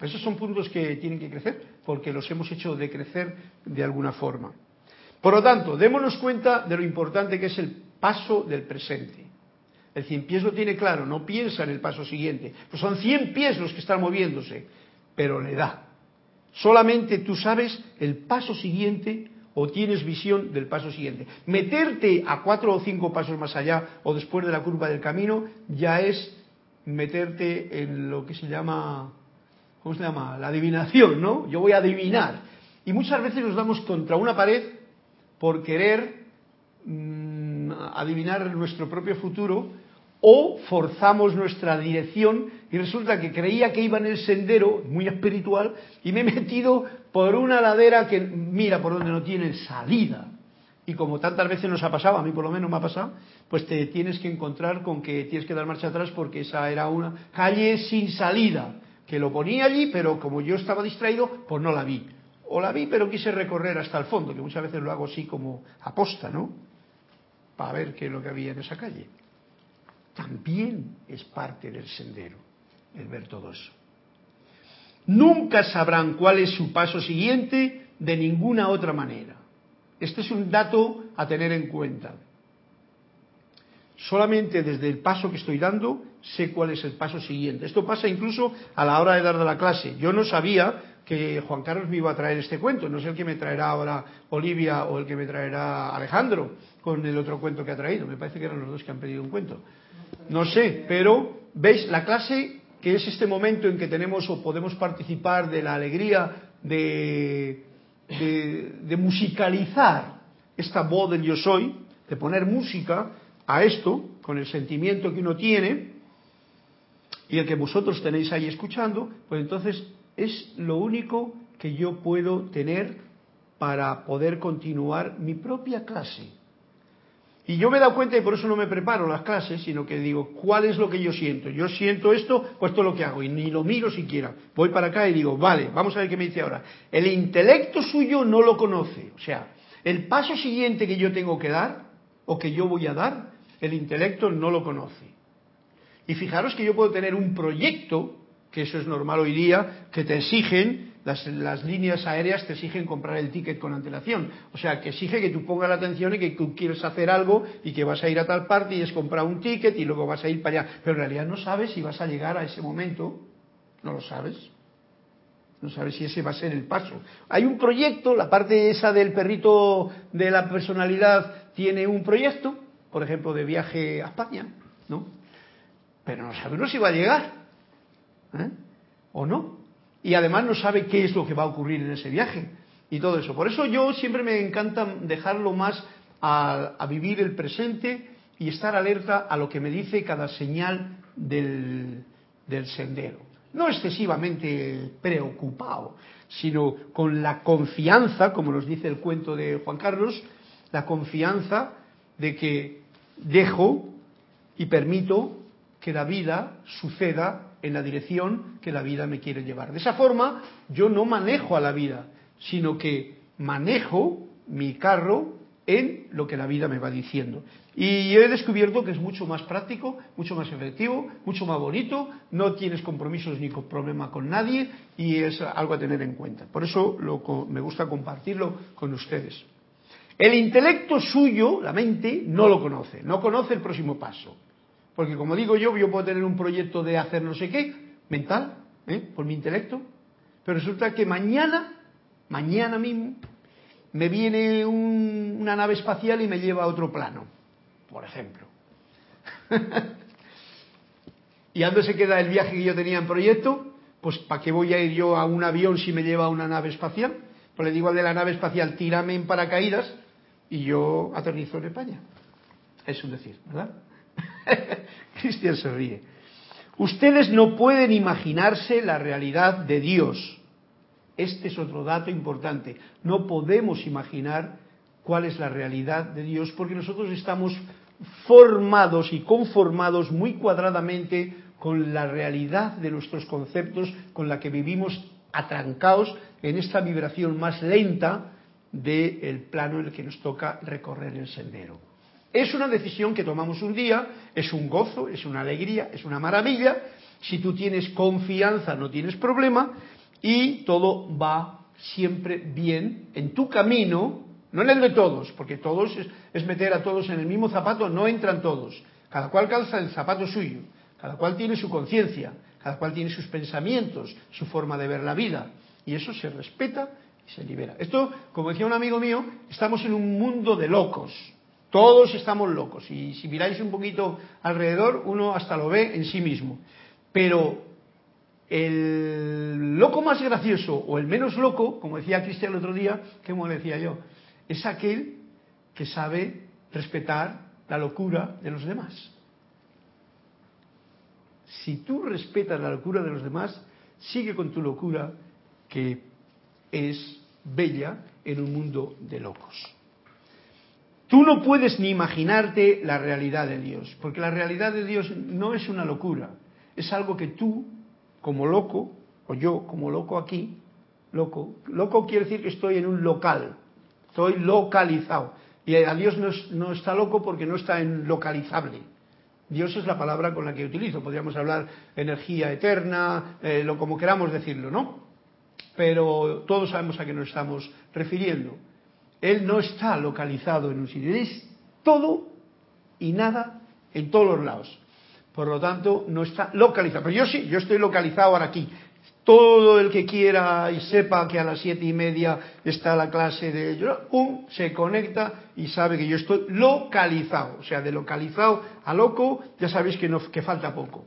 Esos son puntos que tienen que crecer porque los hemos hecho decrecer de alguna forma. Por lo tanto, démonos cuenta de lo importante que es el paso del presente. El cien pies lo tiene claro, no piensa en el paso siguiente. Pues son cien pies los que están moviéndose, pero le da. Solamente tú sabes el paso siguiente o tienes visión del paso siguiente. Meterte a cuatro o cinco pasos más allá o después de la curva del camino ya es meterte en lo que se llama ¿cómo se llama? La adivinación, ¿no? Yo voy a adivinar. Y muchas veces nos damos contra una pared por querer mm, adivinar nuestro propio futuro o forzamos nuestra dirección y resulta que creía que iba en el sendero muy espiritual y me he metido por una ladera que mira por donde no tiene salida. Y como tantas veces nos ha pasado, a mí por lo menos me ha pasado, pues te tienes que encontrar con que tienes que dar marcha atrás porque esa era una calle sin salida que lo ponía allí, pero como yo estaba distraído, pues no la vi. O la vi, pero quise recorrer hasta el fondo, que muchas veces lo hago así como aposta, ¿no? Para ver qué es lo que había en esa calle. También es parte del sendero el ver todo eso. Nunca sabrán cuál es su paso siguiente de ninguna otra manera. Este es un dato a tener en cuenta. Solamente desde el paso que estoy dando sé cuál es el paso siguiente. Esto pasa incluso a la hora de dar de la clase. Yo no sabía que Juan Carlos me iba a traer este cuento, no sé el que me traerá ahora Olivia o el que me traerá Alejandro con el otro cuento que ha traído. Me parece que eran los dos que han pedido un cuento. No sé, pero veis la clase que es este momento en que tenemos o podemos participar de la alegría de, de musicalizar esta voz del yo soy, de poner música a esto, con el sentimiento que uno tiene, y el que vosotros tenéis ahí escuchando, pues entonces es lo único que yo puedo tener para poder continuar mi propia clase. Y yo me he dado cuenta y por eso no me preparo las clases, sino que digo, ¿cuál es lo que yo siento? Yo siento esto, pues esto es lo que hago, y ni lo miro siquiera. Voy para acá y digo, vale, vamos a ver qué me dice ahora. El intelecto suyo no lo conoce. O sea, el paso siguiente que yo tengo que dar, o que yo voy a dar, el intelecto no lo conoce. Y fijaros que yo puedo tener un proyecto, que eso es normal hoy día, que te exigen las, líneas aéreas te exigen comprar el ticket con antelación. O sea, que exige que tú pongas la atención y que tú quieres hacer algo y que vas a ir a tal parte y es comprar un ticket y luego vas a ir para allá. Pero en realidad no sabes si vas a llegar a ese momento. No lo sabes. No sabes si ese va a ser el paso. Hay un proyecto, la parte esa del perrito de la personalidad tiene un proyecto, por ejemplo, de viaje a España, ¿no? Pero no sabemos si va a llegar. ¿eh? ¿O no? Y además no sabe qué es lo que va a ocurrir en ese viaje y todo eso. Por eso yo siempre me encanta dejarlo más a, vivir el presente y estar alerta a lo que me dice cada señal del, del sendero. No excesivamente preocupado, sino con la confianza, como nos dice el cuento de Juan Carlos, la confianza de que dejo y permito que la vida suceda en la dirección que la vida me quiere llevar. De esa forma, yo no manejo a la vida, sino que manejo mi carro en lo que la vida me va diciendo. Y he descubierto que es mucho más práctico, mucho más efectivo, mucho más bonito, no tienes compromisos ni problema con nadie y es algo a tener en cuenta. Por eso me gusta compartirlo con ustedes. El intelecto suyo, la mente, no lo conoce, no conoce el próximo paso. Porque como digo yo, yo puedo tener un proyecto de hacer no sé qué, mental, ¿eh? por mi intelecto, pero resulta que mañana, mañana mismo, me viene una nave espacial y me lleva a otro plano, por ejemplo. ¿Y dónde se queda el viaje que yo tenía en proyecto? Pues ¿para qué voy a ir yo a un avión si me lleva a una nave espacial? Pues le digo al de la nave espacial, tírame en paracaídas y yo aterrizo en España. Es un decir, ¿verdad? Cristian se ríe. Ustedes no pueden imaginarse la realidad de Dios. Este es otro dato importante. No podemos imaginar cuál es la realidad de Dios porque nosotros estamos formados y conformados muy cuadradamente con la realidad de nuestros conceptos, con la que vivimos atrancados en esta vibración más lenta del plano en el que nos toca recorrer el sendero. Es una decisión que tomamos un día, es un gozo, es una alegría, es una maravilla. Si tú tienes confianza no tienes problema y todo va siempre bien en tu camino, no en el de todos, porque todos es, meter a todos en el mismo zapato, no entran todos. Cada cual calza el zapato suyo, cada cual tiene su conciencia, cada cual tiene sus pensamientos, su forma de ver la vida. Y eso se respeta y se libera. Esto, como decía un amigo mío, estamos en un mundo de locos. Todos estamos locos y si miráis un poquito alrededor, uno hasta lo ve en sí mismo. Pero el loco más gracioso o el menos loco, como decía Cristian el otro día, como decía yo, es aquel que sabe respetar la locura de los demás. Si tú respetas la locura de los demás, sigue con tu locura que es bella en un mundo de locos. Tú no puedes ni imaginarte la realidad de Dios, porque la realidad de Dios no es una locura, es algo que tú, como loco, o yo como loco aquí, loco, loco quiere decir que estoy en un local, estoy localizado. Y a Dios no, está loco porque no está en localizable. Dios es la palabra con la que utilizo. Podríamos hablar energía eterna, eh, lo como queramos decirlo, ¿no? Pero todos sabemos a qué nos estamos refiriendo. Él no está localizado en un sitio, es todo y nada en todos los lados. Por lo tanto, no está localizado. Pero yo sí, yo estoy localizado ahora aquí. Todo el que quiera y sepa que a las siete y media está la clase de ¡pum! se conecta y sabe que yo estoy localizado. O sea, de localizado a loco, ya sabéis que, que falta poco.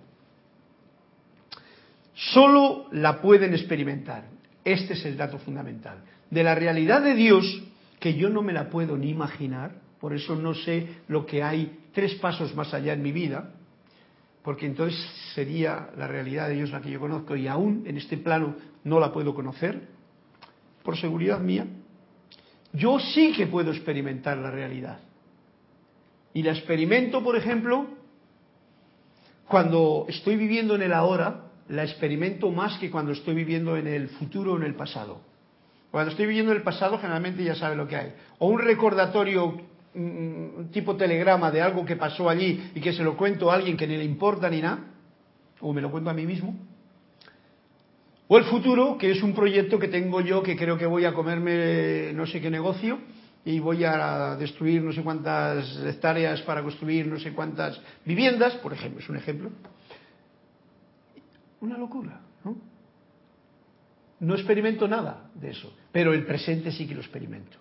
Solo la pueden experimentar. Este es el dato fundamental. De la realidad de Dios que yo no me la puedo ni imaginar, por eso no sé lo que hay tres pasos más allá en mi vida, porque entonces sería la realidad de Dios la que yo conozco y aún en este plano no la puedo conocer, por seguridad mía. yo sí que puedo experimentar la realidad. Y la experimento, por ejemplo, cuando estoy viviendo en el ahora, la experimento más que cuando estoy viviendo en el futuro o en el pasado. Cuando estoy viviendo en el pasado, generalmente ya sabe lo que hay. O un recordatorio mm, tipo telegrama de algo que pasó allí y que se lo cuento a alguien que ni le importa ni nada, o me lo cuento a mí mismo. O el futuro, que es un proyecto que tengo yo que creo que voy a comerme no sé qué negocio y voy a destruir no sé cuántas hectáreas para construir no sé cuántas viviendas, por ejemplo, es un ejemplo. Una locura, ¿no? No experimento nada de eso, pero el presente sí que lo experimento.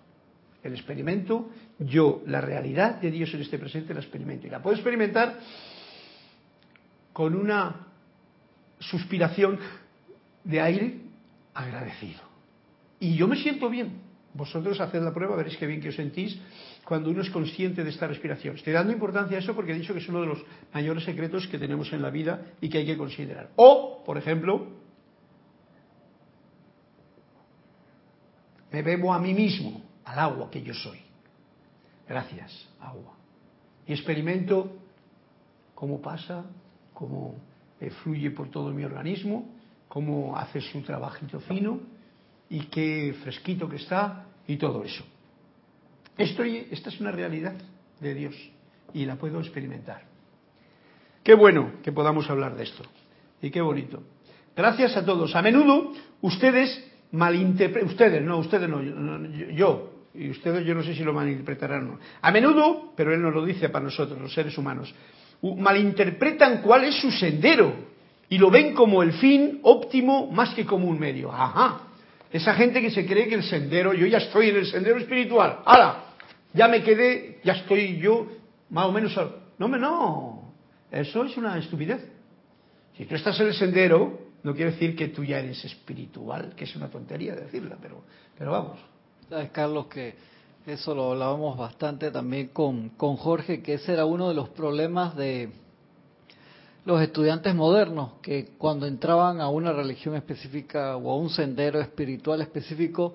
El experimento, yo, la realidad de Dios en este presente la experimento. Y la puedo experimentar con una suspiración de aire agradecido. Y yo me siento bien. Vosotros haced la prueba, veréis qué bien que os sentís cuando uno es consciente de esta respiración. Estoy dando importancia a eso porque he dicho que es uno de los mayores secretos que tenemos en la vida y que hay que considerar. O, por ejemplo, me bebo a mí mismo, al agua que yo soy. Gracias, agua. Y experimento cómo pasa, cómo fluye por todo mi organismo, cómo hace su trabajito fino y qué fresquito que está y todo eso. Esto, esta es una realidad de Dios y la puedo experimentar. Qué bueno que podamos hablar de esto y qué bonito. Gracias a todos. A menudo ustedes malinterpretan, ustedes, no, ustedes no, yo, y ustedes yo no sé si lo malinterpretarán o no. A menudo, pero él nos lo dice para nosotros, los seres humanos, malinterpretan cuál es su sendero y lo ven como el fin óptimo más que como un medio. Ajá. Esa gente que se cree que el sendero, yo ya estoy en el sendero espiritual. ¡Hala! Ya me quedé, ya estoy yo más o menos. No, no. Eso es una estupidez. Si tú estás en el sendero, no quiere decir que tú ya eres espiritual, que es una tontería decirla, pero, pero vamos.
Sabes, Carlos, que eso lo hablábamos bastante también con, con Jorge, que ese era uno de los problemas de los estudiantes modernos, que cuando entraban a una religión específica o a un sendero espiritual específico,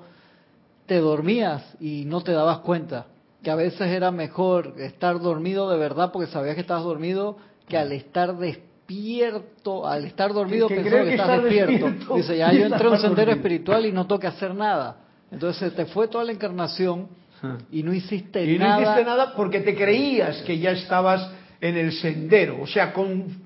te dormías y no te dabas cuenta. Que a veces era mejor estar dormido de verdad porque sabías que estabas dormido que al estar despierto, al estar dormido pensando que, estás despierto. Dice, ya yo entré a un sendero espiritual y no tengo que hacer nada. Entonces te fue toda la encarnación y no hiciste
nada.
Y no
hiciste nada porque te creías que ya estabas en el sendero. O sea, con,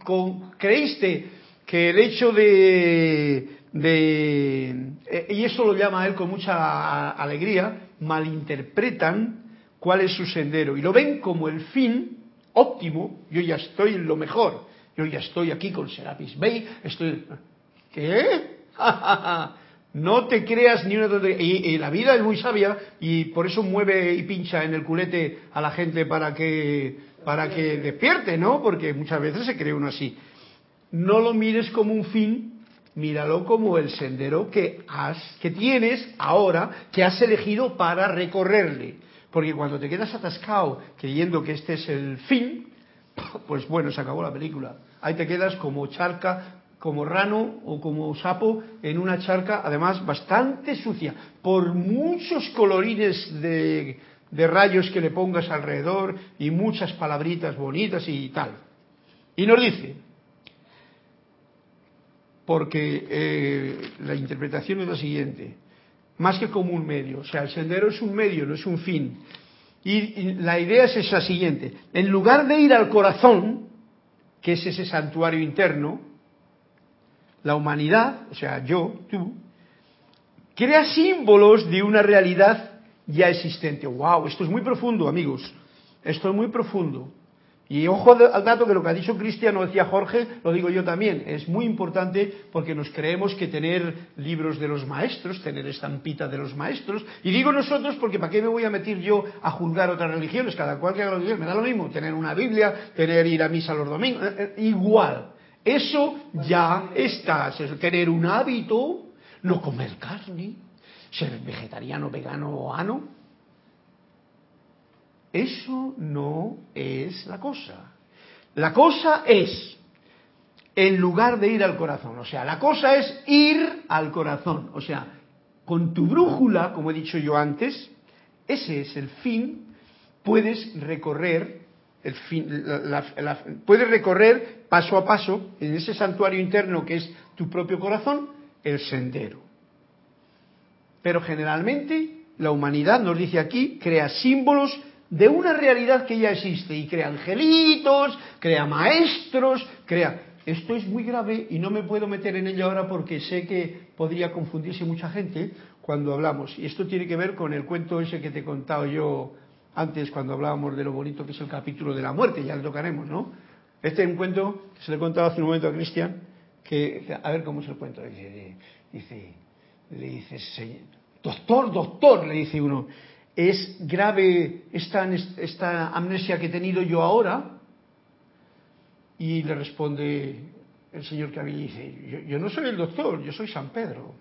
creíste que el hecho de, de, eh, y eso lo llama él con mucha alegría, malinterpretan cuál es su sendero y lo ven como el fin óptimo. Yo ya estoy en lo mejor. Yo ya estoy aquí con Serapis Bay. Estoy. ¿Qué? No te creas ni una y, y, la vida es muy sabia y por eso mueve y pincha en el culete a la gente para que para que despierte, ¿no? Porque muchas veces se cree uno así. No lo mires como un fin, míralo como el sendero que has que tienes ahora, que has elegido para recorrerle. Porque cuando te quedas atascado creyendo que este es el fin, pues bueno, se acabó la película. Ahí te quedas como charca como rano o como sapo en una charca, además bastante sucia, por muchos colorines de, rayos que le pongas alrededor y muchas palabritas bonitas y tal. Y nos dice, porque eh, la interpretación es la siguiente, más que como un medio, o sea, el sendero es un medio, no es un fin. y la idea es esa siguiente, en lugar de ir al corazón, que es ese santuario interno, la humanidad, o sea, yo, tú, crea símbolos de una realidad ya existente. ¡Wow! Esto es muy profundo, amigos. Esto es muy profundo. Y ojo al dato que lo que ha dicho Cristian, o decía Jorge, lo digo yo también. Es muy importante porque nos creemos que tener libros de los maestros, tener estampita de los maestros, y digo nosotros porque ¿para qué me voy a meter yo a juzgar otras religiones? Cada cual que haga lo que me da lo mismo. Tener una Biblia, tener ir a misa los domingos, eh, eh, igual. Eso ya está. Tener un hábito, no comer carne, ser vegetariano, vegano o ano. Eso no es la cosa. La cosa es, en lugar de ir al corazón, o sea, la cosa es ir al corazón, o sea, con tu brújula, como he dicho yo antes, ese es el fin, puedes recorrer el fin, puedes recorrer paso a paso en ese santuario interno que es tu propio corazón el sendero. Pero generalmente la humanidad nos dice aquí crea símbolos de una realidad que ya existe y crea angelitos, crea maestros, crea esto es muy grave y no me puedo meter en ello ahora porque sé que podría confundirse mucha gente cuando hablamos. Y esto tiene que ver con el cuento ese que te he contado yo antes cuando hablábamos de lo bonito que es el capítulo de la muerte, ya lo tocaremos, ¿no? Este es un cuento que se le he contado hace un momento a Cristian, que, a ver cómo se lo cuento. Dice, dice, le dice, doctor, doctor, le dice uno, ¿es grave esta, amnesia que he tenido yo ahora? Y le responde el señor que había dice, yo, no soy el doctor, yo soy San Pedro.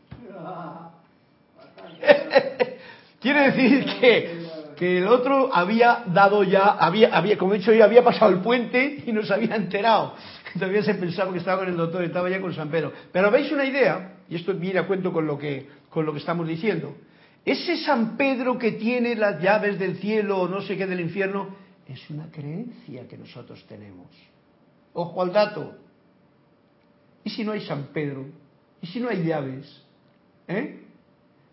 Quiere decir que, que, el otro había dado ya, había, había, como he dicho yo, había pasado el puente y no se había enterado. Todavía se pensaba que estaba con el doctor, estaba ya con San Pedro. Pero veis una idea, y esto viene a cuento con lo que, con lo que estamos diciendo. Ese San Pedro que tiene las llaves del cielo o no sé qué del infierno, es una creencia que nosotros tenemos. Ojo al dato. ¿Y si no hay San Pedro? ¿Y si no hay llaves? ¿Eh?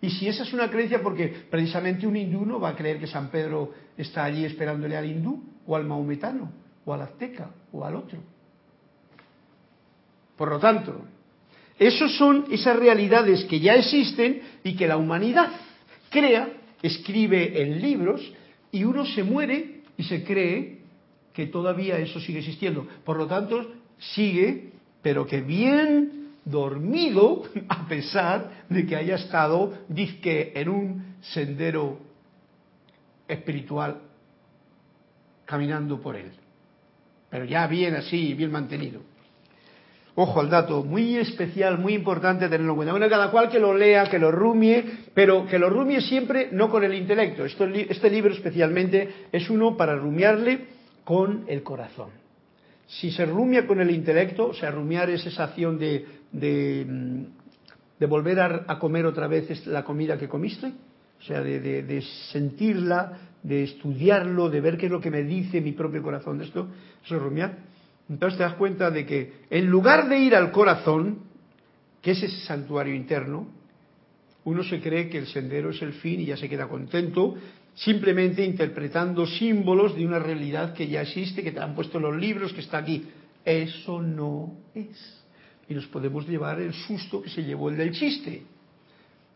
Y si esa es una creencia, porque precisamente un hindú no va a creer que San Pedro está allí esperándole al hindú, o al maometano, o al azteca, o al otro. Por lo tanto, esos son esas realidades que ya existen y que la humanidad crea, escribe en libros, y uno se muere y se cree que todavía eso sigue existiendo. Por lo tanto, sigue, pero que bien dormido, a pesar de que haya estado, dizque, en un sendero espiritual caminando por él. Pero ya bien así, bien mantenido. Ojo al dato, muy especial, muy importante tenerlo en cuenta. Bueno, cada cual que lo lea, que lo rumie, pero que lo rumie siempre no con el intelecto. este libro especialmente es uno para rumiarle con el corazón. Si se rumia con el intelecto, o sea, rumiar es esa acción de, de, mm, volver a, comer otra vez la comida que comiste, o sea, de, de, sentirla, de estudiarlo, de ver qué es lo que me dice mi propio corazón de esto, eso es rumiar. Entonces te das cuenta de que en lugar de ir al corazón, que es ese santuario interno, uno se cree que el sendero es el fin y ya se queda contento simplemente interpretando símbolos de una realidad que ya existe, que te han puesto los libros, que está aquí. Eso no es. Y nos podemos llevar el susto que se llevó el del chiste,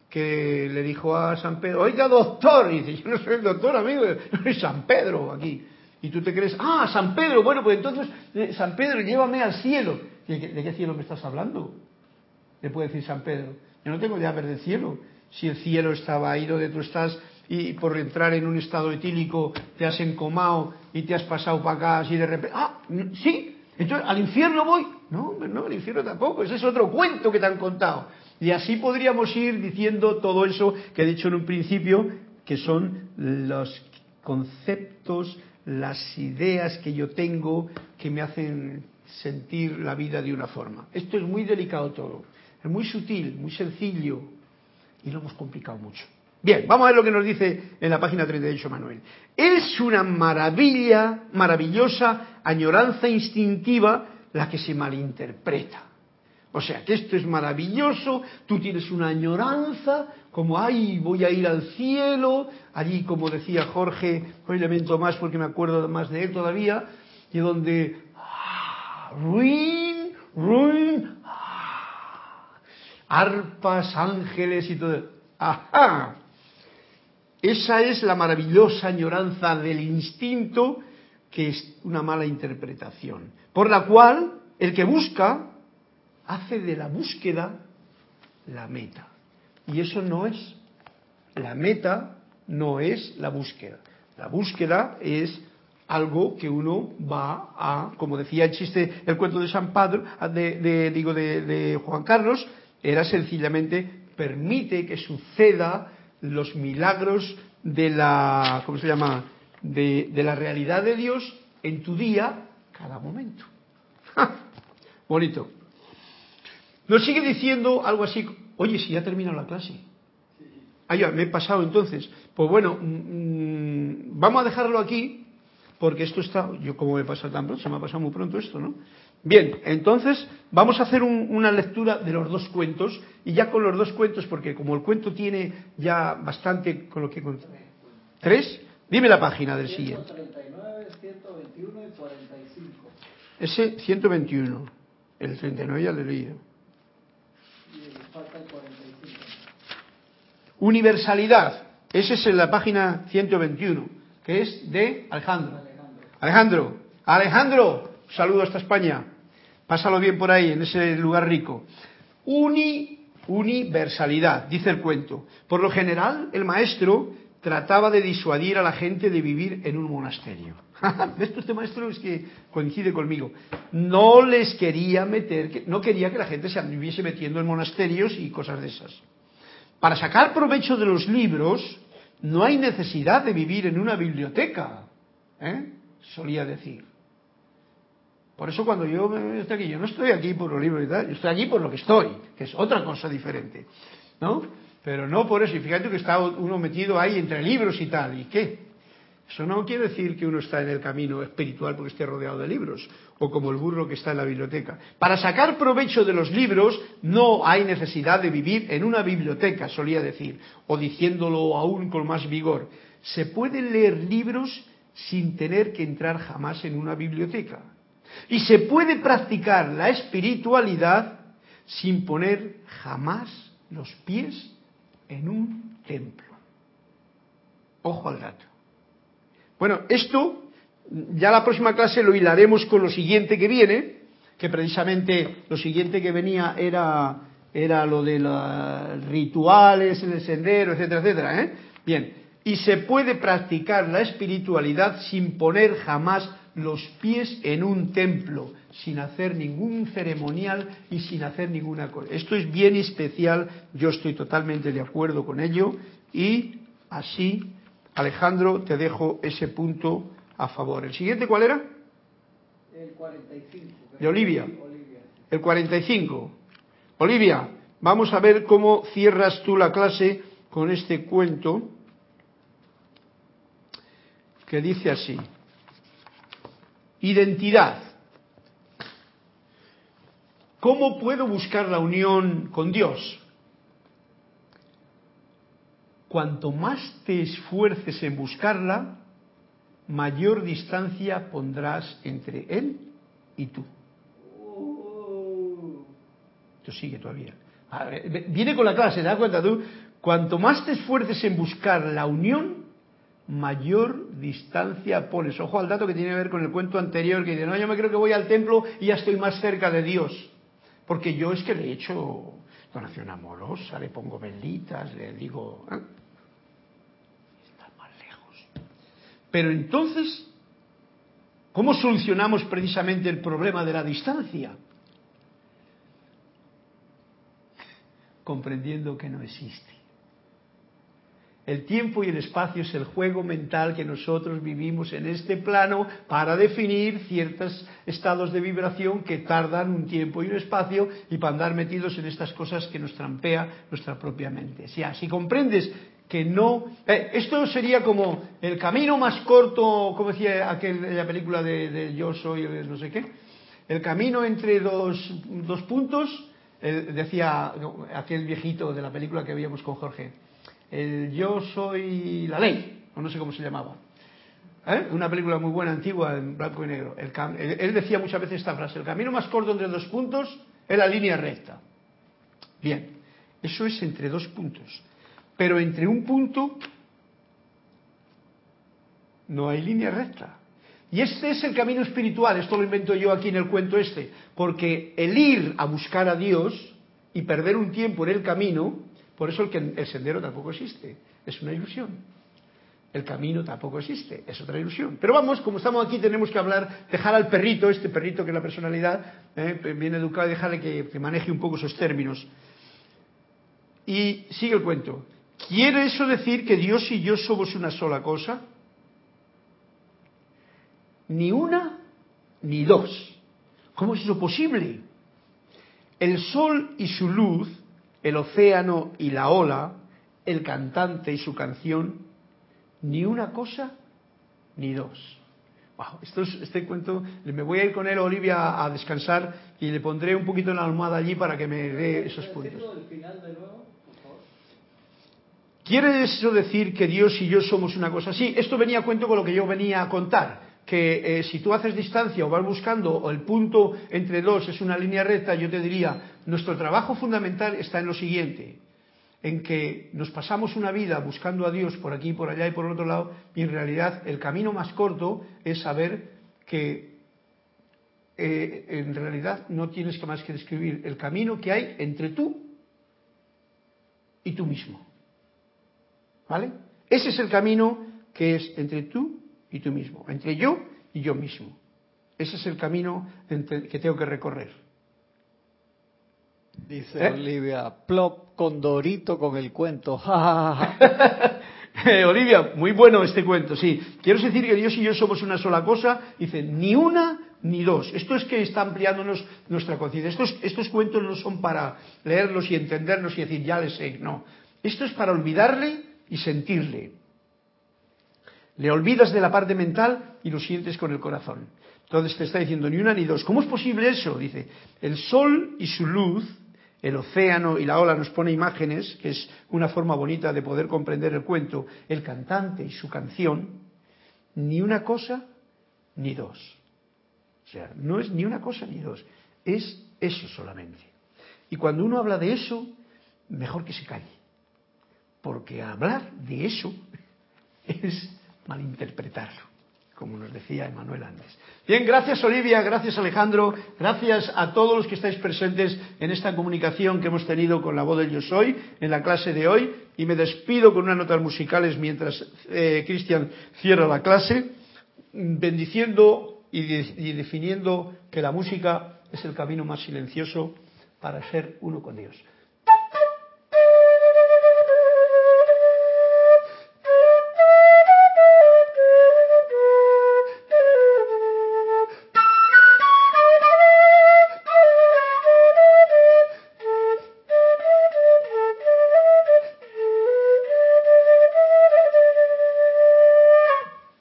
que le dijo a San Pedro, oiga doctor, y dice, yo no soy el doctor, amigo, soy San Pedro aquí. Y tú te crees, ah, San Pedro, bueno, pues entonces, eh, San Pedro, llévame al cielo. ¿De qué, ¿De qué cielo me estás hablando? Le puede decir San Pedro, yo no tengo llaves del cielo. Si el cielo estaba ahí donde tú estás, y por entrar en un estado etílico te has encomado y te has pasado para acá así de repente. Ah, sí, entonces al infierno voy. No, no, al infierno tampoco, ese es otro cuento que te han contado. Y así podríamos ir diciendo todo eso que he dicho en un principio, que son los conceptos, las ideas que yo tengo que me hacen sentir la vida de una forma. Esto es muy delicado todo, es muy sutil, muy sencillo y lo hemos complicado mucho. Bien, vamos a ver lo que nos dice en la página 38 Manuel. Es una maravilla, maravillosa añoranza instintiva la que se malinterpreta. O sea, que esto es maravilloso, tú tienes una añoranza, como, ay, voy a ir al cielo, allí, como decía Jorge, un elemento más porque me acuerdo más de él todavía, y donde, ah, ruin, ruin, ah, arpas, ángeles y todo. Ajá, esa es la maravillosa añoranza del instinto que es una mala interpretación, por la cual el que busca hace de la búsqueda la meta. Y eso no es. La meta no es la búsqueda. La búsqueda es algo que uno va a, como decía el chiste, el cuento de San Pedro, de, digo de, de Juan Carlos, era sencillamente permite que suceda los milagros de la, ¿cómo se llama? De, la realidad de Dios en tu día, cada momento. Bonito. Nos sigue diciendo algo así, oye, si ya termina la clase. Ah, ya, me he pasado entonces. Pues bueno, mm, vamos a dejarlo aquí, porque esto está, yo como me pasa tan pronto, se me ha pasado muy pronto esto, ¿no? Bien, entonces vamos a hacer una lectura de los dos cuentos, y ya con los dos cuentos, porque como el cuento tiene ya bastante con lo que... ¿Tres? Dime la página del siguiente.
139, 121 y 45.
Ese 121. El 39 ya lo he leído.
Y falta el 45.
Universalidad. Ese es en la página 121, que es de Alejandro. Alejandro, Alejandro, saludo hasta España. Pásalo bien por ahí, en ese lugar rico. Uni, universalidad, dice el cuento. Por lo general, el maestro trataba de disuadir a la gente de vivir en un monasterio. Esto este maestro es que coincide conmigo. No les quería meter, no quería que la gente se anduviese metiendo en monasterios y cosas de esas. Para sacar provecho de los libros, no hay necesidad de vivir en una biblioteca, ¿eh? solía decir. Por eso cuando yo estoy aquí, yo no estoy aquí por los libros y tal, yo estoy aquí por lo que estoy, que es otra cosa diferente, ¿no? Pero no por eso, y fíjate que está uno metido ahí entre libros y tal, ¿y qué? Eso no quiere decir que uno está en el camino espiritual porque esté rodeado de libros, o como el burro que está en la biblioteca. Para sacar provecho de los libros no hay necesidad de vivir en una biblioteca, solía decir, o diciéndolo aún con más vigor. Se pueden leer libros sin tener que entrar jamás en una biblioteca. Y se puede practicar la espiritualidad sin poner jamás los pies en un templo. Ojo al dato. Bueno, esto ya la próxima clase lo hilaremos con lo siguiente que viene, que precisamente lo siguiente que venía era, era lo de los rituales en el sendero, etcétera, etcétera. ¿eh? Bien, y se puede practicar la espiritualidad sin poner jamás los pies en un templo, sin hacer ningún ceremonial y sin hacer ninguna cosa. Esto es bien especial, yo estoy totalmente de acuerdo con ello y así Alejandro, te dejo ese punto a favor. ¿El siguiente cuál era?
El 45.
De Olivia. El 45. Olivia, vamos a ver cómo cierras tú la clase con este cuento que dice así. Identidad. ¿Cómo puedo buscar la unión con Dios? cuanto más te esfuerces en buscarla, mayor distancia pondrás entre él y tú. Esto sigue todavía. viene con la clase, ¿te das cuenta tú? Cuanto más te esfuerces en buscar la unión, mayor distancia pones. Ojo al dato que tiene que ver con el cuento anterior que dice, no, yo me creo que voy al templo y ya estoy más cerca de Dios. Porque yo es que le he hecho donación amorosa, le pongo velitas, le digo... ¿eh? Está más lejos. Pero entonces, ¿cómo solucionamos precisamente el problema de la distancia? Comprendiendo que no existe. El tiempo y el espacio es el juego mental que nosotros vivimos en este plano para definir ciertos estados de vibración que tardan un tiempo y un espacio y para andar metidos en estas cosas que nos trampea nuestra propia mente. O sea, si comprendes que no... Eh, esto sería como el camino más corto, como decía aquel, la película de, Yo soy no sé qué, el camino entre dos, dos puntos, decía aquel viejito de la película que veíamos con Jorge el Yo soy la ley, o no sé cómo se llamaba. ¿Eh? Una película muy buena, antigua, en blanco y negro. él decía muchas veces esta frase, el camino más corto entre dos puntos es la línea recta. Bien, eso es entre dos puntos. Pero entre un punto no hay línea recta. Y este es el camino espiritual, esto lo invento yo aquí en el cuento este, porque el ir a buscar a Dios y perder un tiempo en el camino por eso el, sendero tampoco existe, es una ilusión. El camino tampoco existe, es otra ilusión. Pero vamos, como estamos aquí, tenemos que hablar, dejar al perrito, este perrito que es la personalidad, eh, bien educado, dejarle que, que maneje un poco esos términos. Y sigue el cuento. ¿Quiere eso decir que Dios y yo somos una sola cosa? Ni una ni dos. ¿Cómo es eso posible? El sol y su luz el océano y la ola, el cantante y su canción, ni una cosa ni dos. Wow, esto es, este cuento, me voy a ir con él, Olivia, a descansar y le pondré un poquito en la almohada allí para que me dé esos puntos. ¿Quiere eso decir que Dios y yo somos una cosa así? Esto venía a cuento con lo que yo venía a contar, que eh, si tú haces distancia o vas buscando o el punto entre dos es una línea recta, yo te diría, nuestro trabajo fundamental está en lo siguiente en que nos pasamos una vida buscando a Dios por aquí, por allá y por el otro lado, y en realidad el camino más corto es saber que eh, en realidad no tienes que más que describir el camino que hay entre tú y tú mismo. ¿Vale? Ese es el camino que es entre tú y tú mismo, entre yo y yo mismo. Ese es el camino que tengo que recorrer.
Dice ¿Eh? Olivia, plop con Dorito con el cuento.
Eh, Olivia, muy bueno este cuento, sí. Quiero decir que Dios y yo somos una sola cosa. Dice, ni una ni dos. Esto es que está ampliándonos nuestra conciencia. Estos, estos cuentos no son para leerlos y entenderlos y decir, ya les sé. No. Esto es para olvidarle y sentirle. Le olvidas de la parte mental y lo sientes con el corazón. Entonces te está diciendo ni una ni dos. ¿Cómo es posible eso? Dice, el sol y su luz el océano y la ola nos pone imágenes, que es una forma bonita de poder comprender el cuento, el cantante y su canción, ni una cosa ni dos. O sea, no es ni una cosa ni dos, es eso solamente. Y cuando uno habla de eso, mejor que se calle, porque hablar de eso es malinterpretarlo como nos decía Emanuel antes. Bien, gracias Olivia, gracias Alejandro, gracias a todos los que estáis presentes en esta comunicación que hemos tenido con la voz del Yo Soy en la clase de hoy y me despido con unas notas musicales mientras eh, Cristian cierra la clase, bendiciendo y, y definiendo que la música es el camino más silencioso para ser uno con Dios.